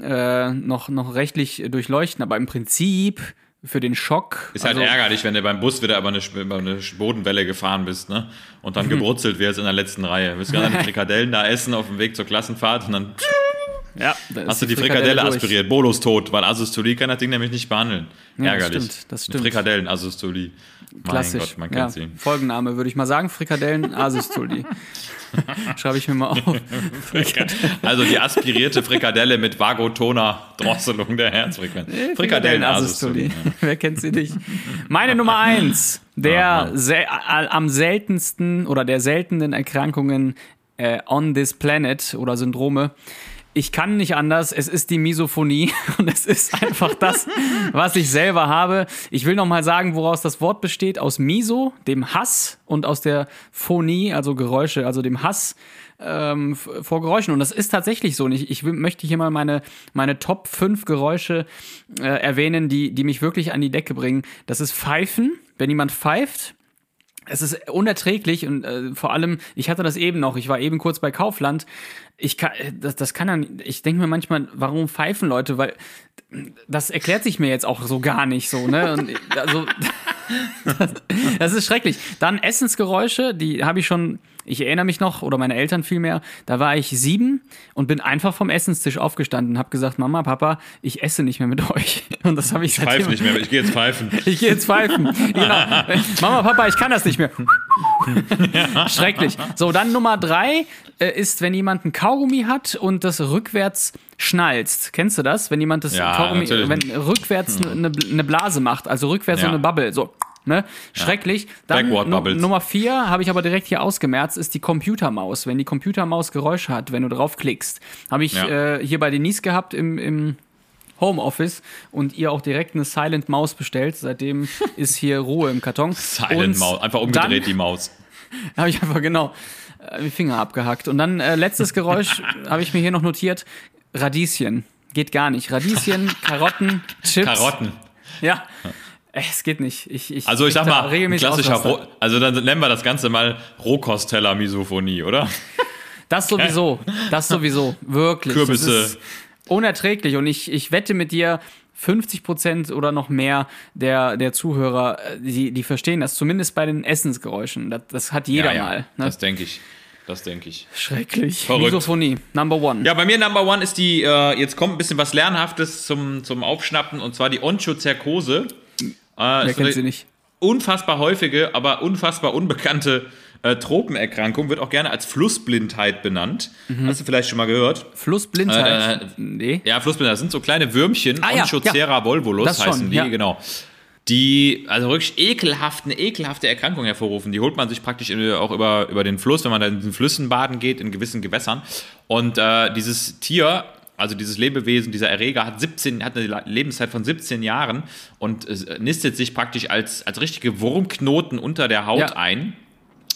äh, noch, noch rechtlich durchleuchten. Aber im Prinzip für den Schock. Ist halt also- ärgerlich, wenn du beim Bus wieder über eine, über eine Bodenwelle gefahren bist, ne? Und dann gebrutzelt wirst in der letzten Reihe. Willst gerade deine Frikadellen da essen auf dem Weg zur Klassenfahrt und dann Ja, da hast du die Frikadelle, durch. aspiriert. Bolus tot, weil Asystolie kann das Ding nämlich nicht behandeln. Ja, das Ärgerlich. stimmt, das stimmt. Frikadellen-Asystolie. Mein Klassisch. Gott, man ja, kennt sie. Folgenname würde ich mal sagen: Frikadellen Asystolie. Schreibe ich mir mal auf. Also die aspirierte Frikadelle mit vagotoner Drosselung der Herzfrequenz. Frikadellen-Asystolie. Wer kennt sie nicht? Meine Nummer eins der sel äh, am seltensten oder der seltenen Erkrankungen äh, on this planet oder Syndrome. Ich kann nicht anders, es ist die Misophonie und es ist einfach das, was ich selber habe. Ich will noch mal sagen, woraus das Wort besteht. Aus Miso, dem Hass und aus der Phonie, also Geräusche, also dem Hass ähm, vor Geräuschen. Und das ist tatsächlich so. Und ich, ich möchte hier mal meine, meine Top 5 Geräusche äh, erwähnen, die, die mich wirklich an die Decke bringen. Das ist Pfeifen. Wenn jemand pfeift, es ist unerträglich und äh, vor allem, ich hatte das eben noch, ich war eben kurz bei Kaufland. Ich kann, äh, das, das kann dann, ich denke mir manchmal, warum pfeifen Leute? Weil das erklärt sich mir jetzt auch so gar nicht so, ne? Und, also, das, das ist schrecklich. Dann Essensgeräusche, die habe ich schon, ich erinnere mich noch, oder meine Eltern vielmehr, da war ich sieben und bin einfach vom Essenstisch aufgestanden und habe gesagt, Mama, Papa, ich esse nicht mehr mit euch. Und das habe ich Pfeif seitdem- nicht mehr, ich gehe jetzt pfeifen. ich gehe jetzt pfeifen. Genau. Mama, Papa, ich kann das nicht mehr. Schrecklich. So, dann Nummer drei äh, ist, wenn jemand ein Kaugummi hat und das rückwärts schnalzt. Kennst du das? Wenn jemand das Ja, Kaugummi, wenn rückwärts eine eine Blase macht, also rückwärts so Ja. eine Bubble, so. Ne? Schrecklich. Dann Backward Bubbles. Nummer vier habe ich aber direkt hier ausgemerzt, ist die Computermaus. Wenn die Computermaus Geräusche hat, wenn du draufklickst. Habe ich Ja. äh, hier bei Denise gehabt im, im Homeoffice und ihr auch direkt eine Silent Maus bestellt. Seitdem ist hier Ruhe im Karton. Silent Maus, einfach umgedreht die Maus. Habe ich einfach genau äh, die Finger abgehackt. Und dann äh, letztes Geräusch habe ich mir hier noch notiert: Radieschen. Geht gar nicht. Radieschen, Karotten, Chips. Karotten. Ja. Es geht nicht. Ich, ich Also ich sag mal, regelmäßig klassischer. Roh, also dann nennen wir das Ganze mal Rohkosteller-Misophonie, oder? Das sowieso. Das sowieso. Wirklich. Kürbisse. Das ist unerträglich. Und ich, ich wette mit dir, 50 Prozent oder noch mehr der, der Zuhörer, äh, die, die verstehen das, zumindest bei den Essensgeräuschen. Das, das hat jeder mal. Ne? Das denke ich. Das denke ich. Schrecklich. Verrückt. Misophonie, number one. Ja, bei mir Number One ist die, äh, jetzt kommt ein bisschen was Lernhaftes zum, zum Aufschnappen, und zwar die Onchozerkose. Äh, Wer ist kennt sie nicht? Unfassbar häufige, aber unfassbar unbekannte äh, Tropenerkrankung, wird auch gerne als Flussblindheit benannt. Mhm. Hast du vielleicht schon mal gehört? Flussblindheit. Äh, nee. Ja, Flussblindheit, das sind so kleine Würmchen, Ah, ja, Onchocera volvulus schon, heißen die, ja. genau. Die also wirklich ekelhaft, eine ekelhafte Erkrankung hervorrufen. Die holt man sich praktisch auch über, über den Fluss, wenn man da in den Flüssen baden geht, in gewissen Gewässern. Und äh, dieses Tier, also dieses Lebewesen, dieser Erreger hat 17, hat eine Lebenszeit von 17 Jahren und nistet sich praktisch als, als richtige Wurmknoten unter der Haut Ja. ein.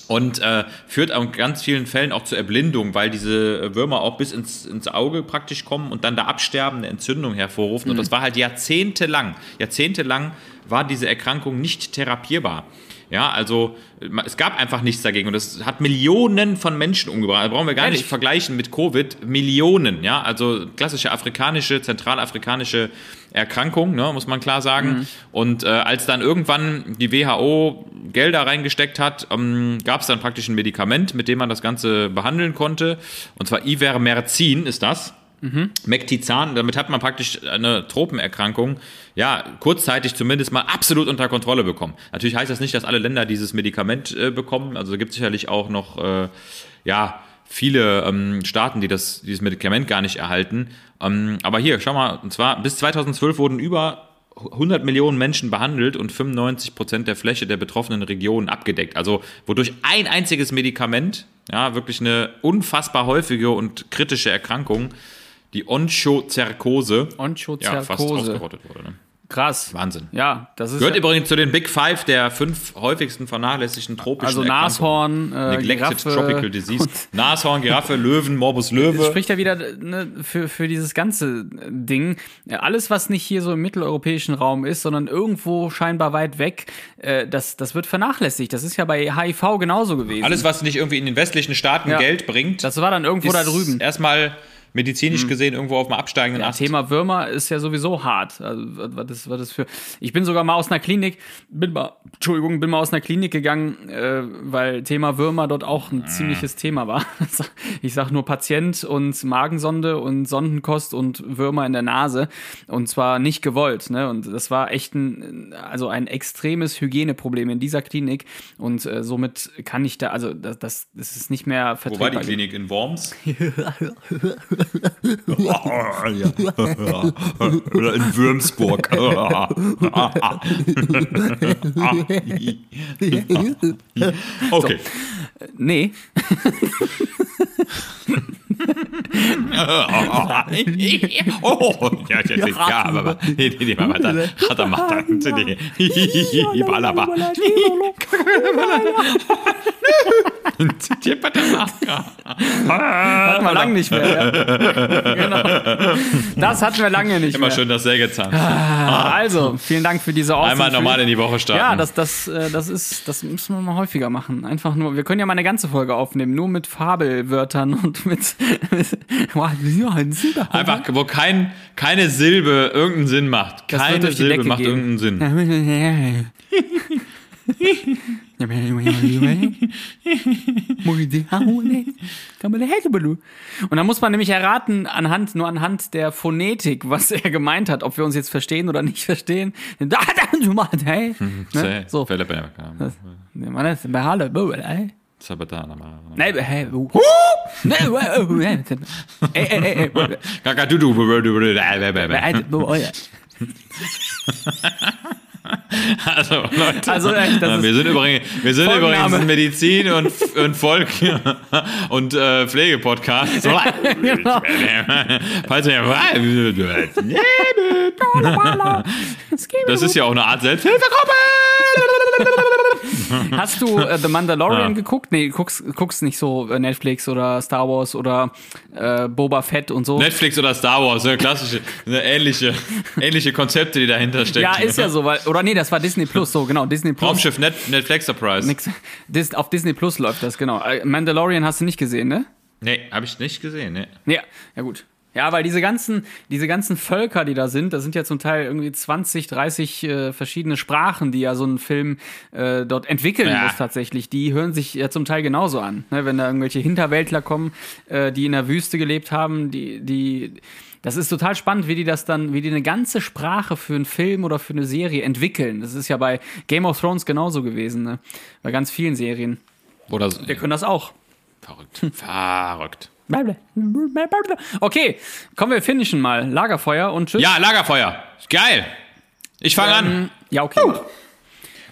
Und äh, führt in ganz vielen Fällen auch zur Erblindung, weil diese Würmer auch bis ins, ins Auge praktisch kommen und dann da absterben, eine Entzündung hervorrufen. Und das war halt jahrzehntelang, jahrzehntelang war diese Erkrankung nicht therapierbar. Ja, also es gab einfach nichts dagegen und es hat Millionen von Menschen umgebracht. Da brauchen wir gar Ehrlich? nicht vergleichen mit Covid. Millionen, ja, also klassische afrikanische, zentralafrikanische Erkrankung, ne, muss man klar sagen. Und äh, als dann irgendwann die WHO Gelder reingesteckt hat, ähm, gab es dann praktisch ein Medikament, mit dem man das Ganze behandeln konnte. Und zwar Ivermectin ist das. Mektizan, damit hat man praktisch eine Tropenerkrankung, ja, kurzzeitig zumindest mal absolut unter Kontrolle bekommen. Natürlich heißt das nicht, dass alle Länder dieses Medikament äh, bekommen. Also gibt es sicherlich auch noch, äh, ja, viele ähm, Staaten, die das, dieses Medikament gar nicht erhalten. Ähm, aber hier, schau mal, und zwar bis 2012 wurden über 100 Millionen Menschen behandelt und 95 Prozent der Fläche der betroffenen Regionen abgedeckt. Also wodurch ein einziges Medikament, ja, wirklich eine unfassbar häufige und kritische Erkrankung, die Onchozerkose, ja, fast Onchozerkose. ausgerottet wurde. Ne? Krass. Wahnsinn. Ja, das ist Gehört ja, übrigens zu den Big Five der fünf häufigsten vernachlässigten tropischen also. Nashorn, äh, Neglected Giraffe Tropical Disease. Nashorn, Giraffe, Löwen, Morbus Das Löwe. spricht ja wieder ne, für, für dieses ganze Ding. Alles, was nicht hier so im mitteleuropäischen Raum ist, sondern irgendwo scheinbar weit weg, äh, das, das wird vernachlässigt. Das ist ja bei HIV genauso gewesen. Alles, was nicht irgendwie in den westlichen Staaten Ja. Geld bringt, das war dann irgendwo da drüben. erstmal medizinisch gesehen irgendwo auf dem absteigenden Ja, Ast. Thema Würmer ist ja sowieso hart. Also, was das, was das für. Ich bin sogar mal aus einer Klinik, bin mal, Entschuldigung, bin mal aus einer Klinik gegangen, äh, weil Thema Würmer dort auch ein ziemliches Thema war. Ich sag nur Patient und Magensonde und Sondenkost und Würmer in der Nase. Und zwar nicht gewollt. Ne? Und das war echt ein, also ein extremes Hygieneproblem in dieser Klinik. Und äh, somit kann ich da, also das, das, ist nicht mehr Wo vertretbar. war die Klinik? In Worms? Oder in Würmsburg. okay. Nee, Oh, ja, ja, ja, ja, aber nee, nee, nee, aber da hat er macht dann nee. Balaba. hatten wir lange nicht mehr. Ja. genau. Das hatten wir lange nicht Immer mehr. schön das Sägezahn. Also, vielen Dank für diese Auskunft. Einmal normal in die Woche starten. Ja, das, das, äh, das ist, das müssen wir mal häufiger machen. Einfach nur, wir können ja mal eine ganze Folge aufnehmen, nur mit Fabelwörtern und mit, Einfach, wo kein, keine Silbe irgendeinen Sinn macht. Keine Silbe macht gehen. irgendeinen Sinn. Und dann muss man nämlich erraten, anhand, nur anhand der Phonetik, was er gemeint hat, ob wir uns jetzt verstehen oder nicht verstehen. Ne? So. Also, Leute. Also, echt, wir sind übrigens, wir sind Folgenname. übrigens Medizin- und, und Volk- und äh, Pflegepodcast. So. Genau. Das ist ja auch eine Art Selbsthilfegruppe. Hast du äh, The Mandalorian Ja. geguckt? Nee, guckst, guckst nicht so äh, Netflix oder Star Wars oder äh, Boba Fett und so. Netflix oder Star Wars, eine klassische, eine ähnliche, ähnliche Konzepte, die dahinter stecken. ja, ist ja so, weil, oder nee, das war Disney Plus, so genau, Disney Plus. Raumschiff Net, Netflix Surprise. Nix, Dis, auf Disney Plus läuft das, genau. Äh, Mandalorian hast du nicht gesehen, ne? Nee, habe ich nicht gesehen, nee. Ja, ja gut. Ja, weil diese ganzen, diese ganzen Völker, die da sind, das sind ja zum Teil irgendwie 20, 30 äh, verschiedene Sprachen, die ja so ein Film äh, dort entwickeln Ja. muss tatsächlich. Die hören sich ja zum Teil genauso an. Ne? Wenn da irgendwelche Hinterwäldler kommen, äh, die in der Wüste gelebt haben, die, die, das ist total spannend, wie die das dann, wie die eine ganze Sprache für einen Film oder für eine Serie entwickeln. Das ist ja bei Game of Thrones genauso gewesen, ne? Bei ganz vielen Serien. Oder so. Wir können das auch. Verrückt. Verrückt. Okay, kommen wir finishen mal. Lagerfeuer und tschüss. Ja, Lagerfeuer. Geil. Ich fange an. Ähm, ja, okay.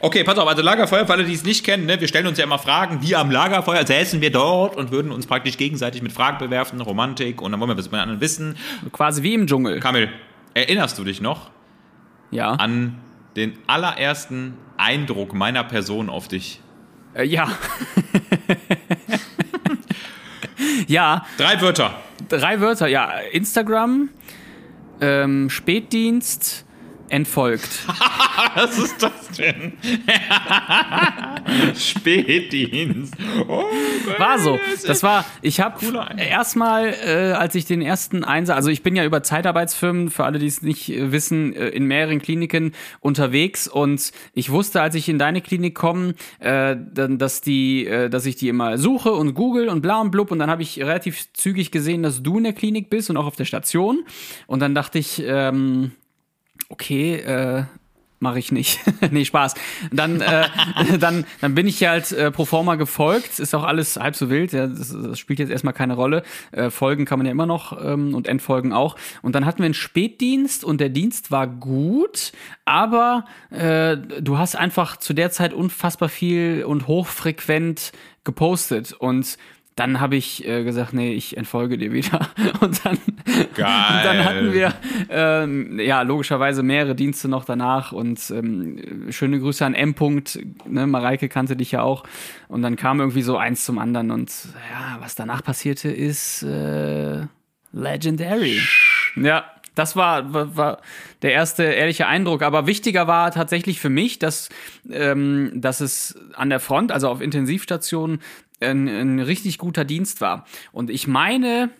Okay, pass auf, also Lagerfeuer, für alle, die es nicht kennen, ne, wir stellen uns ja immer Fragen, wie am Lagerfeuer säßen wir dort und würden uns praktisch gegenseitig mit Fragen bewerfen, Romantik und dann wollen wir was über den anderen wissen. Quasi wie im Dschungel. Kamil, erinnerst du dich noch Ja. an den allerersten Eindruck meiner Person auf dich? Äh, ja. ja, Drei Wörter. drei Wörter. Ja, Instagram, ähm, Spätdienst, entfolgt. Was ist das denn? Spätdienst. Oh, War so. Das war, ich habe erstmal, äh, als ich den ersten Einsatz, also ich bin ja über Zeitarbeitsfirmen, für alle, die es nicht äh, wissen, äh, in mehreren Kliniken unterwegs und ich wusste, als ich in deine Klinik komme, äh, dass die, äh, dass ich die immer suche und google und bla und blub und dann habe ich relativ zügig gesehen, dass du in der Klinik bist und auch auf der Station und dann dachte ich, ähm, okay, äh, mache ich nicht. nee, Spaß. Dann, äh, dann, dann bin ich halt äh, pro forma gefolgt. Ist auch alles halb so wild. Ja, das, das spielt jetzt erstmal keine Rolle. Äh, Folgen kann man ja immer noch ähm, und Endfolgen auch. Und dann hatten wir einen Spätdienst und der Dienst war gut, aber äh, du hast einfach zu der Zeit unfassbar viel und hochfrequent gepostet und dann habe ich äh, gesagt, nee, ich entfolge dir wieder. Und dann, Geil. Und dann hatten wir ähm, ja logischerweise mehrere Dienste noch danach und ähm, schöne Grüße an M. -Punkt, Ne, Mareike kannte dich ja auch. Und dann kam irgendwie so eins zum anderen und ja, was danach passierte, ist äh, legendary. Ja. Das war, war, war der erste ehrliche Eindruck. Aber wichtiger war tatsächlich für mich, dass, ähm, dass es an der Front, also auf Intensivstationen, ein, ein richtig guter Dienst war. Und ich meine,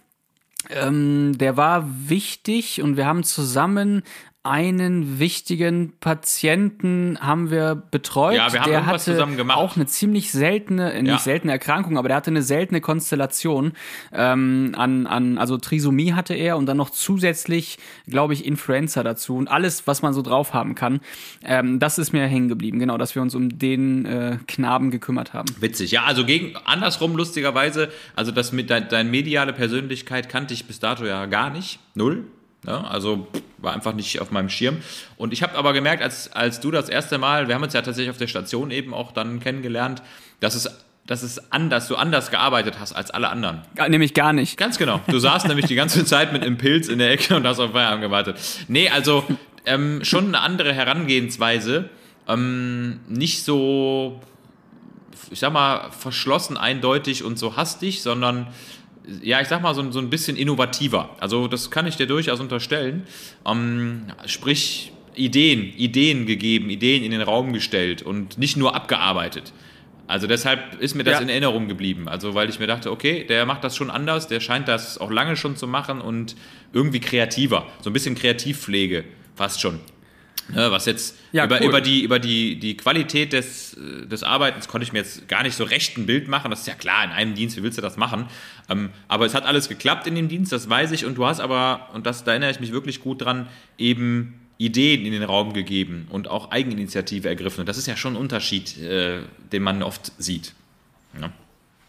ähm, der war wichtig und wir haben zusammen einen wichtigen Patienten haben wir betreut. Ja, wir haben der hatte zusammen gemacht. auch eine ziemlich seltene, äh, nicht Ja. seltene Erkrankung, aber der hatte eine seltene Konstellation ähm, an, an, also Trisomie hatte er und dann noch zusätzlich, glaube ich, Influenza dazu und alles, was man so drauf haben kann. Ähm, das ist mir hängen geblieben, genau, dass wir uns um den äh, Knaben gekümmert haben. Witzig, ja, also gegen andersrum lustigerweise, also das mit dein, deine mediale Persönlichkeit kannte ich bis dato ja gar nicht, null. Ja, also war einfach nicht auf meinem Schirm. Und ich habe aber gemerkt, als, als du das erste Mal, wir haben uns ja tatsächlich auf der Station eben auch dann kennengelernt, dass es, dass es anders, du anders gearbeitet hast als alle anderen. Nämlich gar nicht. Ganz genau. Du saßt nämlich die ganze Zeit mit einem Pilz in der Ecke und hast auf Feierabend gewartet. Nee, also ähm, schon eine andere Herangehensweise. Ähm, nicht so, ich sag mal, verschlossen, eindeutig und so hastig, sondern ja, ich sag mal, so, so ein bisschen innovativer. Also, das kann ich dir durchaus unterstellen. Ähm, sprich, Ideen, Ideen gegeben, Ideen in den Raum gestellt und nicht nur abgearbeitet. Also deshalb ist mir das Ja. in Erinnerung geblieben. Also weil ich mir dachte, okay, der macht das schon anders, der scheint das auch lange schon zu machen und irgendwie kreativer. So ein bisschen Kreativpflege, fast schon. Ne, was jetzt Ja, über, cool. über, die, über die, die Qualität des, äh, des Arbeitens konnte ich mir jetzt gar nicht so recht ein Bild machen. Das ist ja klar, in einem Dienst, wie willst du das machen? Ähm, aber es hat alles geklappt in dem Dienst, das weiß ich. Und du hast aber, und das, da erinnere ich mich wirklich gut dran, eben Ideen in den Raum gegeben und auch Eigeninitiative ergriffen. Und das ist ja schon ein Unterschied, äh, den man oft sieht. Ja.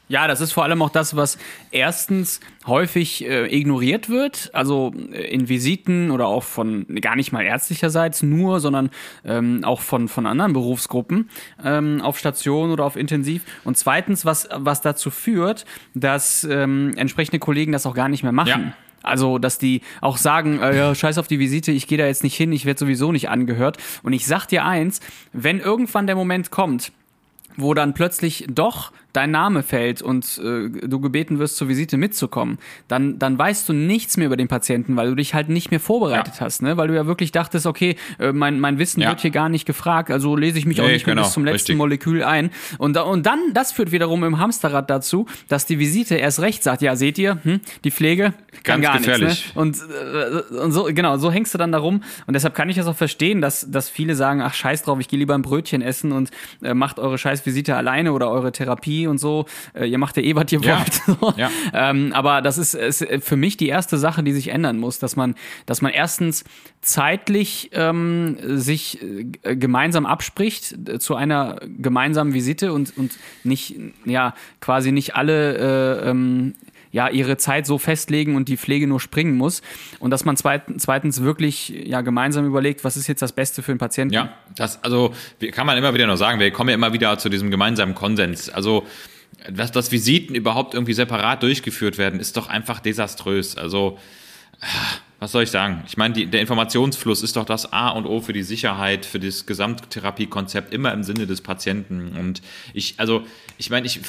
Ja, das ist vor allem auch das, was erstens häufig äh, ignoriert wird, also äh, in Visiten oder auch von gar nicht mal ärztlicherseits nur, sondern ähm, auch von, von anderen Berufsgruppen ähm, auf Station oder auf Intensiv. Und zweitens, was, was dazu führt, dass ähm, entsprechende Kollegen das auch gar nicht mehr machen. Ja. Also, dass die auch sagen, äh, ja, scheiß auf die Visite, ich gehe da jetzt nicht hin, ich werde sowieso nicht angehört. Und ich sag dir eins, wenn irgendwann der Moment kommt, wo dann plötzlich doch dein Name fällt und äh, du gebeten wirst, zur Visite mitzukommen, dann, dann weißt du nichts mehr über den Patienten, weil du dich halt nicht mehr vorbereitet Ja. hast, ne? Weil du ja wirklich dachtest, okay, äh, mein, mein Wissen Ja. wird hier gar nicht gefragt, also lese ich mich auch Nee, nicht mehr genau, bis zum letzten richtig. Molekül ein. Und, da, und dann, das führt wiederum im Hamsterrad dazu, dass die Visite erst recht sagt, ja, seht ihr, hm, die Pflege kann Ganz gar gefährlich. nichts. Ne? Und, äh, und so, genau, so hängst du dann da rum. Und deshalb kann ich das auch verstehen, dass, dass viele sagen, ach scheiß drauf, ich gehe lieber ein Brötchen essen und äh, macht eure Scheißvisite alleine oder eure Therapie und so. Äh, ihr macht ja eh, was ihr Ja. wollt. Ja. Ähm, aber das ist, ist für mich die erste Sache, die sich ändern muss, dass man, dass man erstens zeitlich ähm, sich äh, gemeinsam abspricht äh, zu einer gemeinsamen Visite und, und nicht, ja, quasi nicht alle äh, ähm, ja, ihre Zeit so festlegen und die Pflege nur springen muss. Und dass man zweitens, wirklich ja, gemeinsam überlegt, was ist jetzt das Beste für den Patienten. Ja, das, also kann man immer wieder noch sagen, wir kommen ja immer wieder zu diesem gemeinsamen Konsens. Also, dass, dass Visiten überhaupt irgendwie separat durchgeführt werden, ist doch einfach desaströs. Also, ah, was soll ich sagen? Ich meine, die, der Informationsfluss ist doch das A und O für die Sicherheit, für das Gesamttherapiekonzept, immer im Sinne des Patienten. Und ich, also, ich meine, ich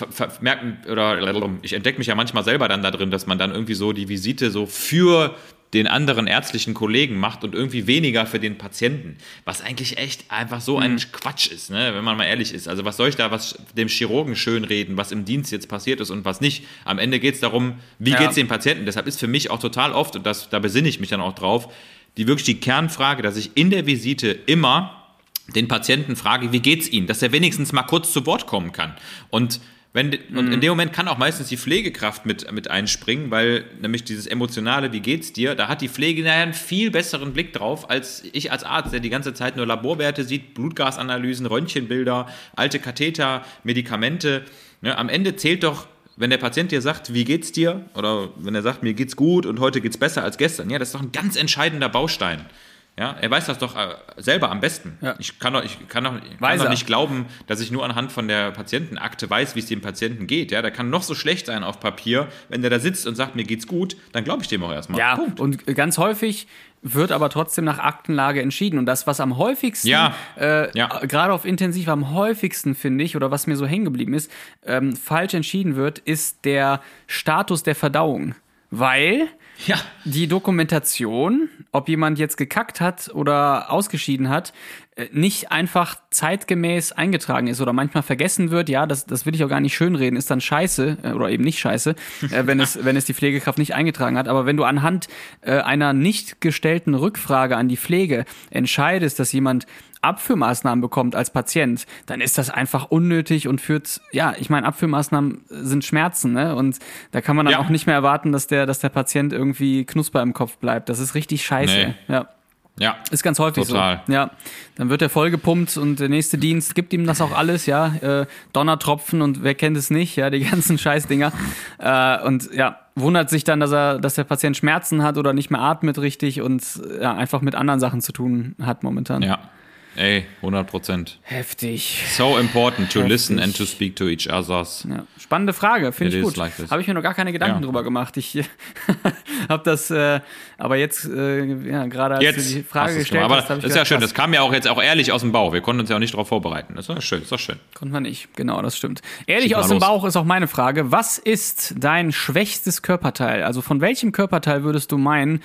merke oder ich entdecke mich ja manchmal selber dann da drin, dass man dann irgendwie so die Visite so für den anderen ärztlichen Kollegen macht und irgendwie weniger für den Patienten. Was eigentlich echt einfach so ein Quatsch ist, ne? wenn man mal ehrlich ist. Also was soll ich da was dem Chirurgen schönreden, was im Dienst jetzt passiert ist und was nicht. Am Ende geht es darum, wie Ja. geht es dem Patienten. Deshalb ist für mich auch total oft, und das, da besinne ich mich dann auch drauf, die wirklich die Kernfrage, dass ich in der Visite immer den Patienten frage, wie geht's Ihnen, dass er wenigstens mal kurz zu Wort kommen kann. Und wenn, und in dem Moment kann auch meistens die Pflegekraft mit, mit einspringen, weil nämlich dieses emotionale, wie geht's dir, da hat die Pflege nachher einen viel besseren Blick drauf, als ich als Arzt, der die ganze Zeit nur Laborwerte sieht, Blutgasanalysen, Röntgenbilder, alte Katheter, Medikamente. Ne, am Ende zählt doch, wenn der Patient dir sagt, wie geht's dir, oder wenn er sagt, mir geht's gut und heute geht's besser als gestern, ja, das ist doch ein ganz entscheidender Baustein. Ja, er weiß das doch äh, selber am besten. Ja. Ich kann doch, ich kann doch, ich kann doch nicht glauben, dass ich nur anhand von der Patientenakte weiß, wie es dem Patienten geht. Ja, der kann noch so schlecht sein auf Papier. Wenn der da sitzt und sagt, mir geht's gut, dann glaube ich dem auch erstmal. Ja, Punkt. und ganz häufig wird aber trotzdem nach Aktenlage entschieden. Und das, was am häufigsten, Ja. äh, Ja. gerade auf Intensiv am häufigsten, finde ich, oder was mir so hängen geblieben ist, ähm, falsch entschieden wird, ist der Status der Verdauung. Weil Ja. die Dokumentation, ob jemand jetzt gekackt hat oder ausgeschieden hat, äh, nicht einfach zeitgemäß eingetragen ist oder manchmal vergessen wird, ja, das, das will ich auch gar nicht schönreden, ist dann scheiße äh, oder eben nicht scheiße, äh, wenn, es, wenn es die Pflegekraft nicht eingetragen hat. Aber wenn du anhand einer nicht gestellten Rückfrage an die Pflege entscheidest, dass jemand Abführmaßnahmen bekommt als Patient, dann ist das einfach unnötig und führt, ja, ich meine, Abführmaßnahmen sind Schmerzen, ne? Und da kann man dann Ja. auch nicht mehr erwarten, dass der, dass der Patient irgendwie knusper im Kopf bleibt. Das ist richtig scheiße. Nee. Ja. Ja. Ist ganz häufig Total. so. Ja. Dann wird er vollgepumpt und der nächste Dienst gibt ihm das auch alles, ja. Äh, Donnertropfen und wer kennt es nicht, ja, die ganzen Scheißdinger. Äh, und ja, wundert sich dann, dass er, dass der Patient Schmerzen hat oder nicht mehr atmet richtig und ja, einfach mit anderen Sachen zu tun hat momentan. Ja. Ey, 100 Prozent. Heftig. So important to Heftig. listen and to speak to each others. Ja. Spannende Frage, finde ich gut. like habe ich mir noch gar keine Gedanken Ja. drüber gemacht. Ich habe das, äh, aber jetzt, äh, ja, gerade als Jetzt du die Frage hast gestellt. Aber hast, das ist ja gedacht, schön. krass. Das kam ja auch jetzt auch ehrlich aus dem Bauch. Wir konnten uns ja auch nicht darauf vorbereiten. Das ist doch schön. Das ist doch schön. Konnte man nicht, genau, das stimmt. Ehrlich aus dem. Bauch ist auch meine Frage. Was ist dein schwächstes Körperteil? Also von welchem Körperteil würdest du meinen,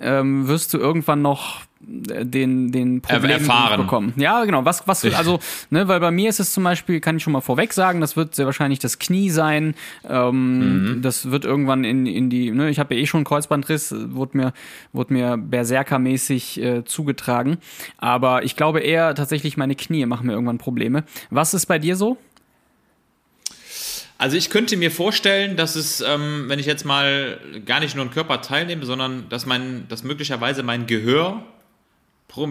ähm, wirst du irgendwann noch den, den Problem erfahren. bekommen? Ja, genau. Was, was, also, ne, weil bei mir ist es zum Beispiel, kann ich schon mal vorweg sagen, das wird sehr wahrscheinlich das Knie sein. Ähm, Mhm. Das wird irgendwann in, in die, ne, ich habe ja eh schon einen Kreuzbandriss, äh, wurde mir, wurde mir Berserker-mäßig äh, zugetragen. Aber ich glaube eher tatsächlich meine Knie machen mir irgendwann Probleme. Was ist bei dir so? Also ich könnte mir vorstellen, dass es, ähm, wenn ich jetzt mal gar nicht nur einen Körper teilnehme, sondern dass mein, dass möglicherweise mein Gehör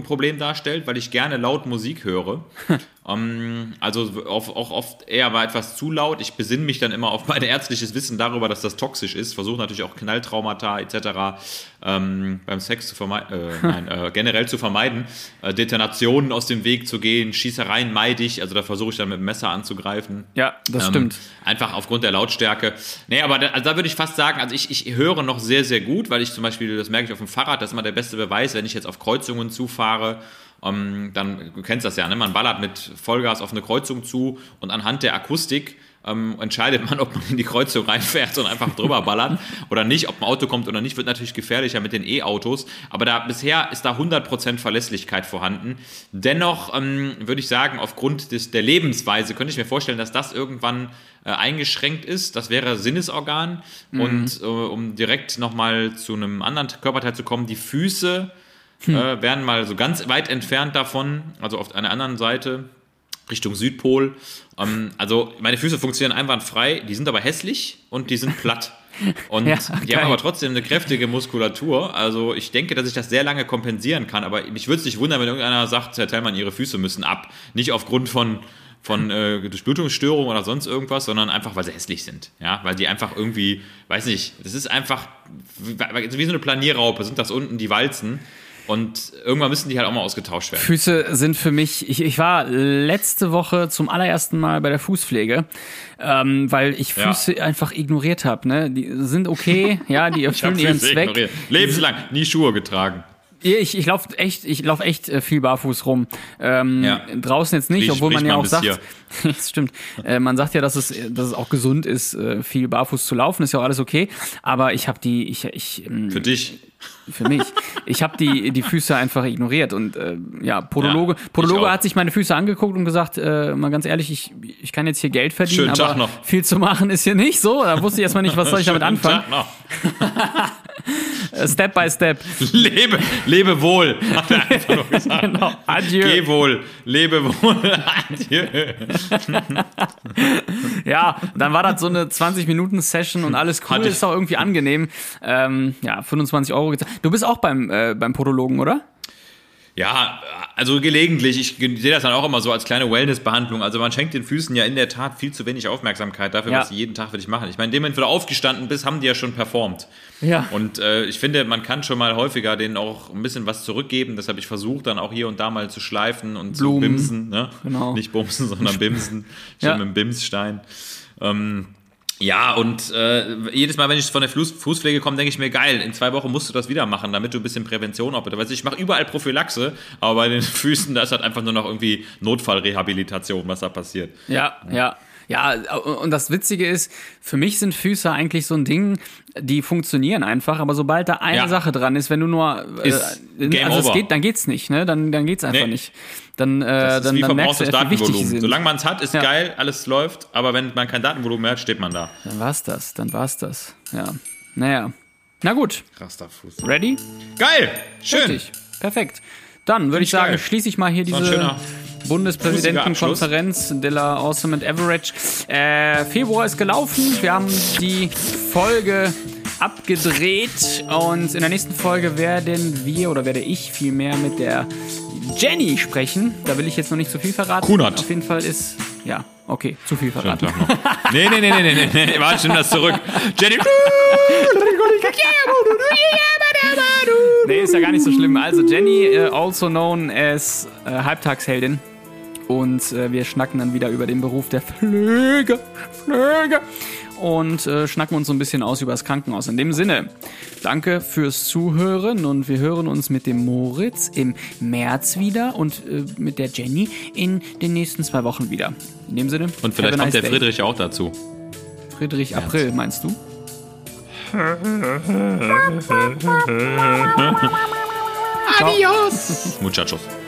Problem darstellt, weil ich gerne laut Musik höre. ähm, also auch oft eher mal etwas zu laut. Ich besinne mich dann immer auf mein ärztliches Wissen darüber, dass das toxisch ist. Versuche natürlich auch Knalltraumata etc. Ähm, beim Sex zu vermeiden, äh, nein, äh, generell zu vermeiden. Äh, Detonationen aus dem Weg zu gehen, Schießereien meide ich. Also da versuche ich dann mit dem Messer anzugreifen. Ja, das Ähm, stimmt. Einfach aufgrund der Lautstärke. Nee, aber da, also da würde ich fast sagen, also ich, ich höre noch sehr, sehr gut, weil ich zum Beispiel, das merke ich auf dem Fahrrad, das ist immer der beste Beweis, wenn ich jetzt auf Kreuzungen zufahre, ähm, dann, du kennst das ja, ne? man ballert mit Vollgas auf eine Kreuzung zu und anhand der Akustik ähm, entscheidet man, ob man in die Kreuzung reinfährt und einfach drüber ballert oder nicht, ob ein Auto kommt oder nicht, wird natürlich gefährlicher mit den E-Autos, aber da bisher ist da 100% Verlässlichkeit vorhanden. Dennoch ähm, würde ich sagen, aufgrund des, der Lebensweise könnte ich mir vorstellen, dass das irgendwann äh, eingeschränkt ist. Das wäre Sinnesorgan und äh, um direkt nochmal zu einem anderen Körperteil zu kommen, die Füße äh, wären mal so ganz weit entfernt davon, also auf einer anderen Seite. Richtung Südpol. Ähm, also meine Füße funktionieren einwandfrei, die sind aber hässlich und die sind platt. Und Ja, die geil. haben aber trotzdem eine kräftige Muskulatur. Also ich denke, dass ich das sehr lange kompensieren kann. Aber mich würde es nicht wundern, wenn irgendeiner sagt, Herr Tellmann, Ihre Füße müssen ab. Nicht aufgrund von, von äh, Durchblutungsstörungen oder sonst irgendwas, sondern einfach, weil sie hässlich sind. Ja, weil die einfach irgendwie, weiß nicht, das ist einfach wie, wie so eine Planierraupe, sind das unten die Walzen. Und irgendwann müssen die halt auch mal ausgetauscht werden. Füße sind für mich, ich, ich war letzte Woche zum allerersten Mal bei der Fußpflege, ähm, weil ich Ja. Füße einfach ignoriert habe. Ne? Die sind okay, ja, die erfüllen ihren Zweck. ignoriert. Lebenslang nie Schuhe getragen. Ich, ich laufe echt, ich lauf echt äh, viel barfuß rum. Ähm, Ja. Draußen jetzt nicht, obwohl man ja auch sagt, das stimmt. Äh, man sagt ja, dass es, dass es auch gesund ist, äh, viel barfuß zu laufen, ist ja auch alles okay. Aber ich habe die, ich, ich ähm, Für dich. für mich. Ich habe die, die Füße einfach ignoriert und äh, ja, Podologe, Ja, Podologe hat sich meine Füße angeguckt und gesagt, äh, mal ganz ehrlich, ich, ich kann jetzt hier Geld verdienen, Schönen aber viel zu machen ist hier nicht so. Da wusste ich erstmal nicht, was soll ich damit Schönen anfangen. Step by Step. Lebe, lebe wohl, hat er einfach nur gesagt. Genau. Adieu. Geh wohl, lebe wohl, adieu. Ja, dann war das so eine 20-Minuten-Session und alles cool, Hatte ist auch irgendwie angenehm. Ähm, ja, 25 Euro gezahlt. Du bist auch beim, äh, beim Podologen, oder? Ja, also gelegentlich. Ich sehe das dann auch immer so als kleine Wellness-Behandlung. Also man schenkt den Füßen ja in der Tat viel zu wenig Aufmerksamkeit dafür, Ja. was sie jeden Tag für dich machen. Ich meine, in dem Moment, wo du aufgestanden bist, haben die ja schon performt. Ja. Und äh, ich finde, man kann schon mal häufiger denen auch ein bisschen was zurückgeben. Das habe ich versucht, dann auch hier und da mal zu schleifen und zu Blumen. bimsen. Ne? Genau. Nicht bumsen, sondern bimsen. Schon Ja. mit dem Bimsstein. Ähm, ja, und äh, jedes Mal, wenn ich von der Fuß Fußpflege komme, denke ich mir, geil, in zwei Wochen musst du das wieder machen, damit du ein bisschen Prävention auch. Weißt du, ich mache überall Prophylaxe, aber bei den Füßen, da ist halt einfach nur noch irgendwie Notfallrehabilitation, was da passiert. Ja, ja. Ja, und das Witzige ist, für mich sind Füße eigentlich so ein Ding, die funktionieren einfach, aber sobald da eine Ja. Sache dran ist, wenn du nur äh, Ist Game also es over. geht, dann geht's nicht, ne? Dann, dann geht's einfach Nee. nicht. Dann, äh, Das ist dann, dann merkst du verbrauchtes erst, wie wichtig sind. Solange man es hat, ist Ja. geil, alles läuft, aber wenn man kein Datenvolumen mehr hat, steht man da. Dann war's das, dann war's das. Ja. Naja. Na gut, Rasterfuß. ready? Geil! Schön! Richtig. Perfekt. Dann würde ich sagen, geil. schließe ich mal hier diese Bundespräsidentenkonferenz de la Awesome and Average. Äh, Februar ist gelaufen. Wir haben die Folge abgedreht und in der nächsten Folge werden wir oder werde ich vielmehr mit der Jenny sprechen. Da will ich jetzt noch nicht zu viel verraten. Kunert. Auf jeden Fall ist ja okay, zu viel Schönen verraten. Tag noch. Nee, nee, nee, nee, nee, nee, nee. Warte, nehme das zurück. Jenny. Nee, ist ja gar nicht so schlimm. Also Jenny, äh, also known as äh, Halbtagsheldin. Und äh, wir schnacken dann wieder über den Beruf der Pflege. Pflege. Und äh, schnacken uns so ein bisschen aus über das Krankenhaus. In dem Sinne, danke fürs Zuhören und wir hören uns mit dem Moritz im März wieder und äh, mit der Jenny in den nächsten zwei Wochen wieder. In dem Sinne, Und vielleicht a kommt der nice day. Friedrich auch dazu. Friedrich April, meinst du? Muchachos.